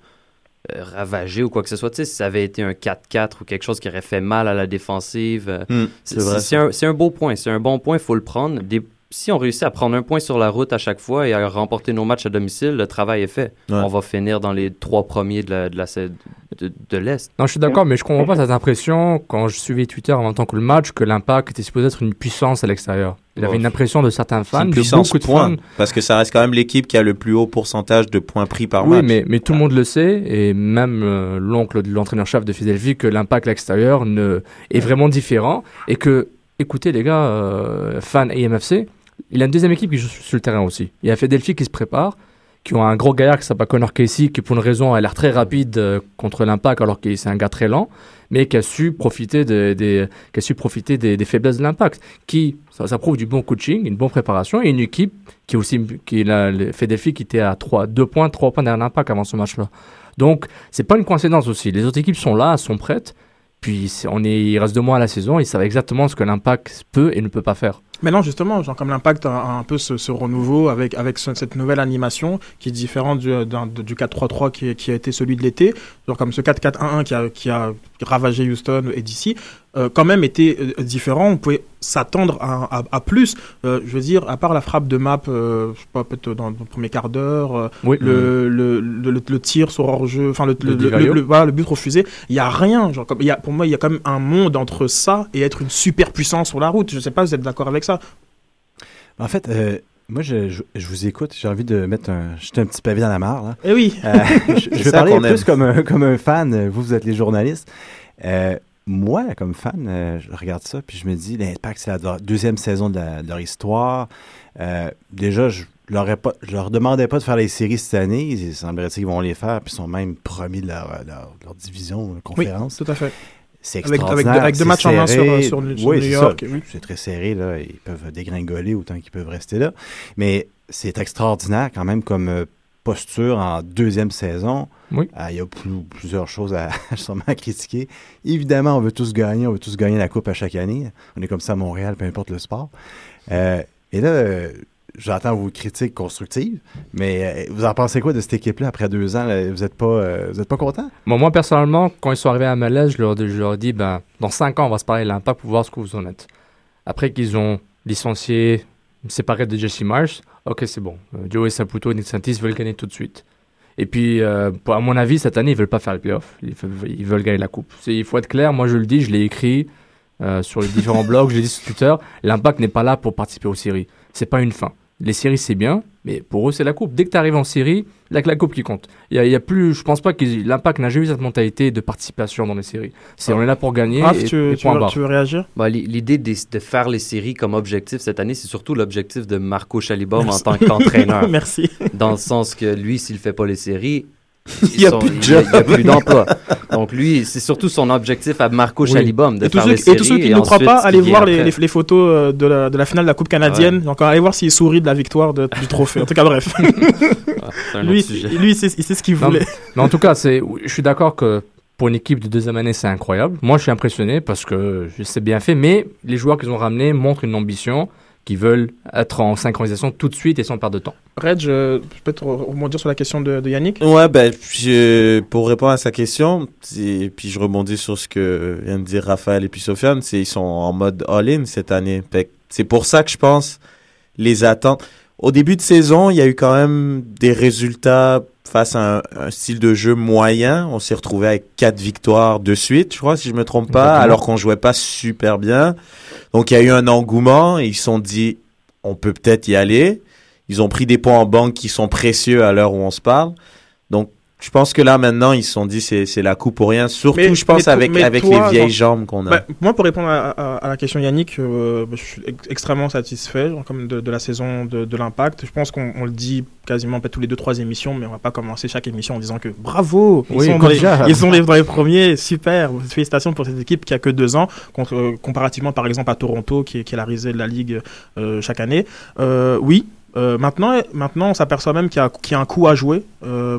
euh, ravagé ou quoi que ce soit. Tu sais, si ça avait été un 4-4 ou quelque chose qui aurait fait mal à la défensive, euh, Hmm, c'est un, beau point. C'est un bon point. Il faut le prendre. Des- si on réussit à prendre un point sur la route à chaque fois et à remporter nos matchs à domicile, le travail est fait. Ouais. On va finir dans les trois premiers de la- de la- de, de l'Est. Non, je suis d'accord, mais je comprends pas cette impression quand je suivais Twitter en même temps que le match que l'impact était supposé être une puissance à l'extérieur. Il avait Oh. une impression de certains fans, de beaucoup de point, fans. parce que ça reste quand même l'équipe qui a le plus haut pourcentage de points pris par Oui, match. mais, mais tout le monde le sait, et même euh, l'oncle de l'entraîneur-chef de Philadelphie, que l'impact à l'extérieur ne, est vraiment différent. Et que, écoutez les gars, euh, fans AMFC, il a une deuxième équipe qui joue sur le terrain aussi. Il y a Philadelphie qui se prépare, qui ont un gros gaillard qui s'appelle Connor Casey, qui pour une raison a l'air très rapide euh, contre l'impact, alors que c'est un gars très lent, mais qui a su profiter, de- des, faiblesses de l'impact. Qui, ça, prouve du bon coaching, une bonne préparation, et une équipe qui est aussi, qui qui était à 3, 2 points, 3 points derrière l'impact avant ce match-là. Donc, c'est pas une coïncidence aussi. Les autres équipes sont là, sont prêtes. Puis on est, il reste deux mois à la saison, ils savent exactement ce que l'impact peut et ne peut pas faire. Mais non, justement, genre comme l'impact a, un peu ce, renouveau avec, avec ce- cette nouvelle animation qui est différente du, d'un- de- du 4-3-3 qui, est- qui a été celui de l'été, genre comme ce 4-4-1-1 qui a, qui a ravagé Houston et d'ici, euh, quand même était euh, différent. On pouvait s'attendre à, à- à plus. Euh, je veux dire, à part la frappe de map, euh, je sais pas, peut-être dans, dans le premier quart d'heure, euh, Oui. le, le, le, le- le tir sur hors-jeu, enfin le, Le le, le, Divario. le- voilà, le but refusé, il y a rien. Genre, comme, il y a, pour moi, il y a quand même un monde entre ça et être une super puissance sur la route. Je sais pas, vous êtes d'accord avec ça En fait, euh, Moi, je, je, je vous écoute. J'ai envie de mettre un, jeter un petit pavé dans la mare. Là. Eh oui. Euh, je, vais parler plus comme un, comme un fan. Vous, vous êtes les journalistes. Euh, moi, comme fan, euh, je regarde ça puis je me dis, l'Impact, c'est la deuxième saison de, la- de leur histoire. Euh, déjà, je leur, pas, je leur demandais pas de faire les séries cette année. Il semblerait qu'ils vont les faire puis ils sont même premiers de leur, leur, leur division, euh, conférence. tout à fait. C'est Avec- avec extraordinaire. avec deux matchs en main sur- serré. sur- sur Oui, New York, oui. C'est très serré, là. Ils peuvent dégringoler autant qu'ils peuvent rester là. Mais c'est extraordinaire quand même comme euh, posture en deuxième saison. Oui. Ah, Il y a plus- plusieurs choses à, [LAUGHS] sûrement à critiquer. Évidemment, on veut tous gagner. On veut tous gagner la Coupe à chaque année. On est comme ça à Montréal, peu importe le sport. Euh, et là, euh, j'entends vos critiques constructives, mais euh, vous en pensez quoi de cette équipe-là après deux ans? là? Vous n'êtes pas, euh, vous êtes pas content? Bon, moi, personnellement, quand ils sont arrivés à Malaise, je leur, je leur ai dit, ben, dans 5 ans, on va se parler de l'impact pour voir ce que vous en êtes. Après qu'ils ont licencié, séparé de Jesse Marsh, ok, c'est bon. Euh, Joey Saputo et Nick Santis veulent gagner tout de suite. Et puis, euh, à mon avis, cette année, ils veulent pas faire le playoff. Ils, veulent- gagner la coupe. Il faut être clair, moi je le dis, je l'ai écrit euh, sur les différents [LAUGHS] blogs, je l'ai dit sur Twitter. L'impact n'est pas là pour participer aux séries. C'est pas une fin. Les séries, c'est bien, mais pour eux, c'est la coupe. Dès que tu arrives en série, il n'y a que la coupe qui compte. Il y a, il y a plus, je pense pas que l'impact n'a jamais eu cette mentalité de participation dans les séries. C'est on est là pour gagner. Raph, et, tu veux- et tu point veux- barre. tu veux réagir? Bah, li- L'idée de, de faire les séries comme objectif cette année, c'est surtout l'objectif de Marco Chalibaume en tant qu'entraîneur. [LAUGHS] Merci. Dans le sens que lui, s'il fait pas les séries, Il y a plus de il y a- il y a job. plus d'emploi. [LAUGHS] Donc lui, c'est surtout son objectif à Marco Oui. Chalibaume de et tous faire ceux, les séries. et tous ceux qui ne croient ensuite, pas, allez voir les, après. les- les photos euh, de la, de la finale de la Coupe canadienne. Donc allez voir s'il sourit de la victoire de- du trophée. En tout cas, bref. [LAUGHS] lui, lui, il sait, il sait ce qu'il Non, voulait. Mais en tout cas, c'est, je suis d'accord que pour une équipe de deuxième année, c'est incroyable. Moi, je suis impressionné parce que c'est bien fait, mais les joueurs qu'ils ont ramenés montrent une ambition, qui veulent être en synchronisation tout de suite et sans perdre de temps. Reg, je peux te re- rebondir sur la question de, de Yannick? Ouais, ben, je- pour répondre à sa question, c'est- puis je rebondis sur ce que vient de dire Raphaël et puis Sofiane, c'est ils sont en mode all-in cette année. C'est pour ça que je pense les attentes. Au début de saison, il y a eu quand même des résultats face à un, un style de jeu moyen. On s'est retrouvé avec quatre victoires de suite, je crois, si je me trompe pas, Exactement. alors qu'on jouait pas super bien. Donc il y a eu un engouement et ils se sont dit, on peut peut-être y aller. Ils ont pris des points en banque qui sont précieux à l'heure où on se parle. Donc, je pense que là, maintenant, ils se sont dit, c'est, c'est la coupe pour rien. Surtout, Mais- je pense, mais avec, mais avec toi, les vieilles genre- jambes qu'on a. Bah, moi, pour répondre à, à- à la question Yannick, euh, bah, je suis ex- extrêmement satisfait genre, comme de, de la saison de, de l'Impact. Je pense qu'on on le dit quasiment peut-être tous les deux, trois émissions, mais on va pas commencer chaque émission en disant que bravo, ils Oui, sont, dans les, déjà. ils sont les- dans les premiers, super. Félicitations pour cette équipe qui a que deux ans, contre, euh, comparativement par exemple à Toronto, qui est, qui est la risée de la Ligue euh, chaque année. Euh, oui. Euh, maintenant, maintenant, on s'aperçoit même qu'il y, a- qu'il y a un coup à jouer. Euh,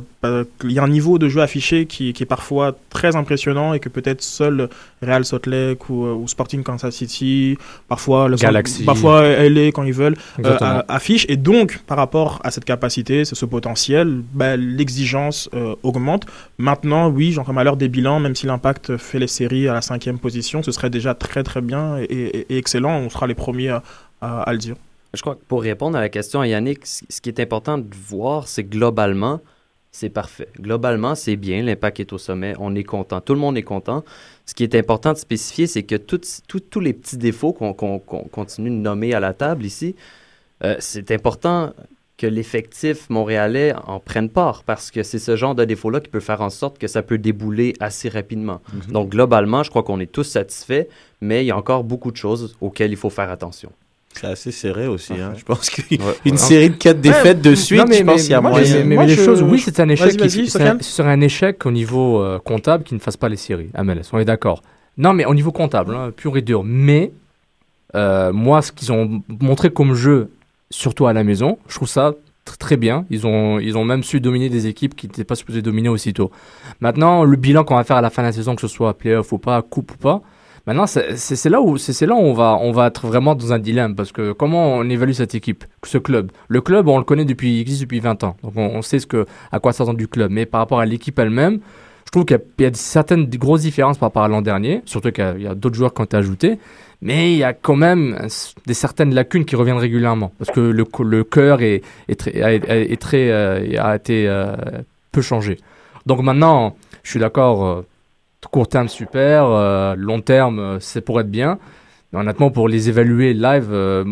qu'il y a un niveau de jeu affiché qui, qui est parfois très impressionnant et que peut-être seul Real Salt Lake ou, euh, ou Sporting Kansas City, parfois le Galaxy. parfois LA quand ils veulent, euh, Exactement. a- affiche. Et donc, par rapport à cette capacité, ce, ce potentiel, ben, l'exigence euh, augmente. Maintenant, oui, j'en l'heure des bilans, même si l'impact fait les séries à la cinquième position, ce serait déjà très très bien et, et- et excellent. On sera les premiers à, à- à le dire. Je crois que pour répondre à la question à Yannick, ce qui est important de voir, c'est que globalement, c'est parfait. Globalement, c'est bien. L'impact est au sommet. On est content. Tout le monde est content. Ce qui est important de spécifier, c'est que tous les petits défauts qu'on continue de nommer à la table ici, euh, c'est important que l'effectif montréalais en prenne part parce que c'est ce genre de défaut-là qui peut faire en sorte que ça peut débouler assez rapidement. Mhm. Donc, globalement, je crois qu'on est tous satisfaits, mais il y a encore beaucoup de choses auxquelles il faut faire attention. C'est assez serré aussi. Hein. Je pense qu'une Ouais. série de quatre défaites de suite, Non, mais- je pense qu'il y a moi, moyen. mais- mais Moi, les je- choses, oui, c'est un échec. Qui- un- Ce serait un échec au niveau euh, comptable qui ne fasse pas les séries MLS. On est d'accord. Non, mais au niveau comptable, hein, pur et dur. Mais euh, moi, ce qu'ils ont montré comme jeu, surtout à la maison, je trouve ça tr- très bien. Ils ont, ils ont même su dominer des équipes qui n'étaient pas supposées dominer aussitôt. Maintenant, le bilan qu'on va faire à la fin de la saison, que ce soit playoff ou pas, coupe ou pas, maintenant, c'est là où, c'est là où on, va, on va être vraiment dans un dilemme. Parce que comment on évalue cette équipe, ce club? Le club, on le connaît depuis, existe depuis 20 ans. Donc on, sait ce que, à quoi s'attend du club. Mais par rapport à l'équipe elle-même, je trouve qu'il y a- certaines grosses différences par rapport à l'an dernier. Surtout qu'il y a- d'autres joueurs qui ont été ajoutés. Mais il y a quand même des certaines lacunes qui reviennent régulièrement. Parce que le, cœur est, très, a, euh, été euh, peu changé. Donc maintenant, je suis d'accord, euh, court terme super, euh, long terme euh, c'est pour être bien. Honnêtement, pour les évaluer live, euh,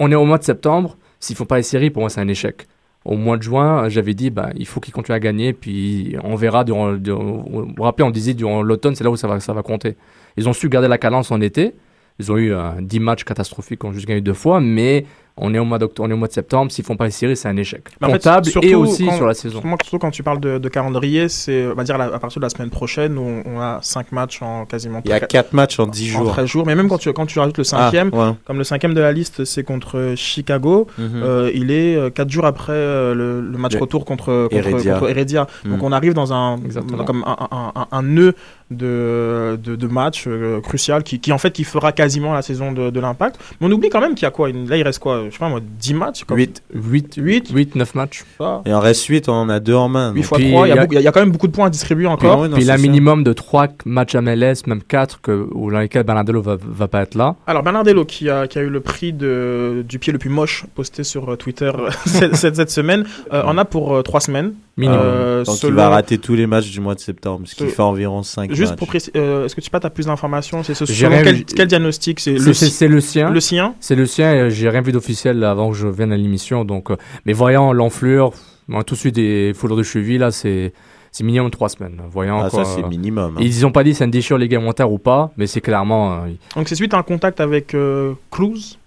on est au mois de septembre. s'ils font pas les séries, pour moi, c'est un échec. Au mois de juin, j'avais dit, bah, il faut qu'ils continuent à gagner, puis on verra durant. durant- vous vous rappelez, on disait durant l'automne, c'est là où ça va, ça va compter. Ils ont su garder la cadence en été. Ils ont eu euh, 10 matchs catastrophiques, ont juste gagné deux fois, mais on est au mois d'octobre, on est au mois de septembre. S'ils font pas les séries, c'est un échec. Mais en fait, Comptable et aussi quand- sur la saison. Surtout, surtout quand tu parles de, de calendrier, c'est on va dire à partir de la semaine prochaine où on, on a 5 matchs en quasiment. Il y a tre- 4 matchs en 10 en jours. 13 jours. Mais même quand tu, quand tu rajoutes le cinquième, Ah, ouais. comme le cinquième de la liste, c'est contre Chicago, Mhm. euh, il est 4 jours après euh, le, le match retour contre, contre Heredia. contre Heredia. Donc Mhm. on arrive dans un, dans comme un, un, un, un nœud de, de, de match euh, crucial qui, qui en fait qui fera quasiment la saison de, de l'impact. Mais on oublie quand même qu'il y a quoi? Une- Là il reste quoi? Je sais pas moi, 10 matchs comme 8. 8, 8, 8 9 matchs. Et en reste 8, on en a 2 en main. 8 donc- fois Puis, 3, il y, y a y quand même beaucoup de points à distribuer encore. ouais, non, Puis il a un minimum de 3 matchs MLS, même 4, que, où dans lesquels Bernardello va, va pas être là. Alors Bernardello qui a, qui a eu le prix de, du pied le plus moche posté sur euh, Twitter euh, [LAUGHS] cette, cette, cette semaine, euh, en a pour 3 semaines. Minimum. Euh, Donc il selon- va rater tous les matchs du mois de septembre, ce qui Euh, fait environ 5 Juste matchs. pour préciser, euh, est-ce que tu pas as plus d'informations? C'est ce selon quel, diagnostic? C'est le, si- sien. le sien? C'est le sien j'ai rien vu d'officiel avant que je vienne à l'émission. Donc, euh, mais voyant l'enflure, moi, tout de suite des foulures de cheville, là, c'est c'est minimum 3 semaines. Voyant Ah, quoi, ça, c'est euh, minimum. hein. Ils ont pas dit si c'est une déchirure ligamentaire ou pas, mais c'est clairement. euh, Donc c'est suite à un contact avec euh, Cruz?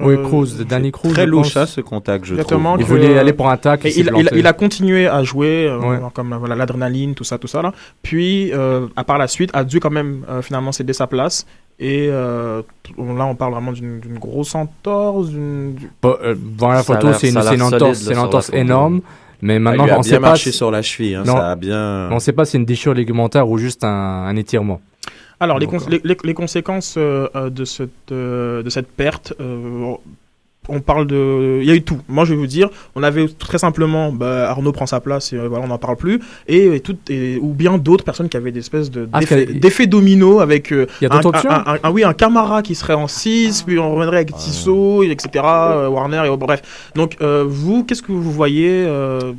Oui, Euh, Cruz, Danny Cruz. Très louche, ça, ce contact, je Exactement. trouve. Il voulait aller pour un tac. Il, il- planté. il a continué à jouer, euh, Ouais. comme euh, voilà, l'adrénaline, tout ça, tout ça là. Puis, euh, à part la suite, a dû quand même euh, finalement céder sa place. Et euh, là, on parle vraiment d'une grosse entorse. euh, voir la photo, c'est une, entorse, une énorme. Mais Ah, maintenant, on bien sait pas. sur la cheville, hein, Non. ça a bien... On sait pas si c'est une déchirure ligamentaire ou juste un, un étirement. Alors, les, Donc, cons- les, les- les conséquences de, cette, de cette perte, euh, on parle de. Il y a eu tout. Moi, je vais vous dire, on avait très simplement bah, Arnaud prend sa place et euh, voilà, on n'en parle plus. Et, et tout, et- ou bien d'autres personnes qui avaient des espèces de- Ah, d'effets dominos avec. euh, Il y a un, d'autres options un- un- un- oui, un Camara qui serait en 6, puis on reviendrait avec Tissot, etc., euh, Warner, et bref. Donc, euh, vous, qu'est-ce que vous voyez euh,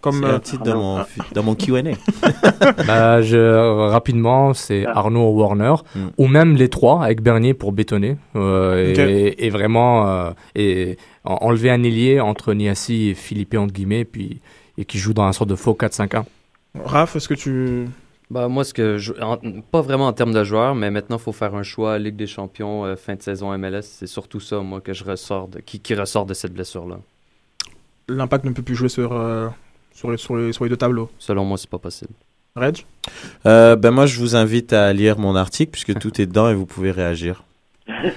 comme. C'est euh, un titre dans mon, dans mon Q&A. [LAUGHS] Bah, je, rapidement, c'est Arnaud ou Warner, Mm. ou même les trois avec Bernier pour bétonner euh, et, et vraiment euh, et en- enlever un ailier entre Niassi et Philippe entre guillemets, puis et qui joue dans un sorte de faux 4-5-1. Raph, est-ce que tu. Bah, moi, ce que je- en- pas vraiment en termes de joueurs, mais maintenant, il faut faire un choix Ligue des Champions, euh, fin de saison MLS. C'est surtout ça, moi, que je ressors de, qui, qui ressort de cette blessure-là. L'impact ne peut plus jouer sur, euh, sur, les, sur, les, sur les deux tableaux. Selon moi, c'est pas possible. Reg? Euh, ben moi, je vous invite à lire mon article puisque [LAUGHS] tout est dedans et vous pouvez réagir.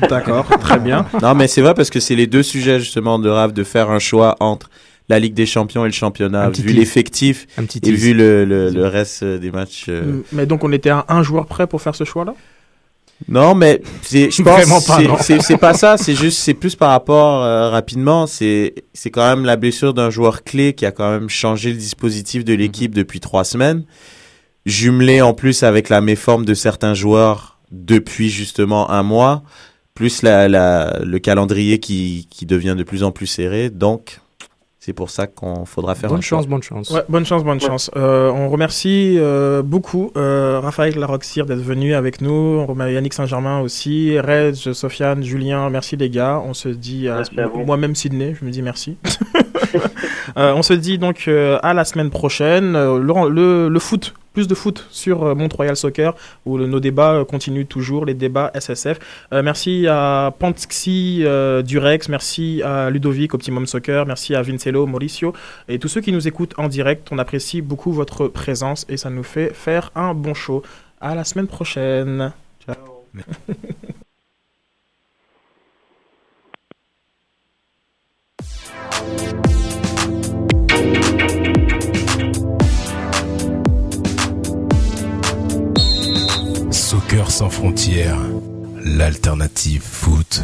D'accord, très bien. [LAUGHS] Non, mais c'est vrai parce que c'est les deux sujets justement de Raph de faire un choix entre la Ligue des Champions et le championnat, vu l'effectif et vu le, le, le reste euh, des matchs. euh. Mais donc, on était à un joueur près pour faire ce choix-là? Non, mais c'est, je [LAUGHS] pense c'est pas ça. C'est juste, c'est plus par rapport euh, rapidement. C'est c'est quand même la blessure d'un joueur clé qui a quand même changé le dispositif de l'équipe Mhm. depuis trois semaines, jumelé en plus avec la méforme de certains joueurs depuis justement un mois, plus la, la le calendrier qui qui devient de plus en plus serré. Donc c'est pour ça qu'on faudra faire Bonne un choix. chance, bonne chance. Ouais, bonne chance, bonne chance. Euh, on remercie euh, beaucoup euh, Raphaël Laroxir d'être venu avec nous. On remercie Yannick Saint-Germain aussi, Reg, Sofiane, Julien. Merci les gars. On se dit, à- à moi-même Sydney, je me dis merci. [LAUGHS] Euh, on se dit donc euh, à la semaine prochaine. Euh, le, le, le foot, plus de foot sur euh, Mont-Royal Soccer où le- nos débats euh, continuent toujours, les débats SSF. Euh, merci à Pantsxi euh, Durex, merci à Ludovic Optimum Soccer, merci à Vincello, Mauricio et tous ceux qui nous écoutent en direct. On apprécie beaucoup votre présence et ça nous fait faire un bon show. À la semaine prochaine. Ciao. [LAUGHS] Soccer sans frontières, l'alternative foot.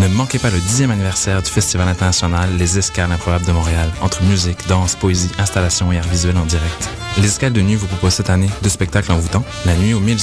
Ne manquez pas le 10e anniversaire du Festival international Les Escales improbables de Montréal, entre musique, danse, poésie, installation et art visuel en direct. Les Escales de Nuit vous propose cette année deux spectacles envoûtants, La nuit aux mille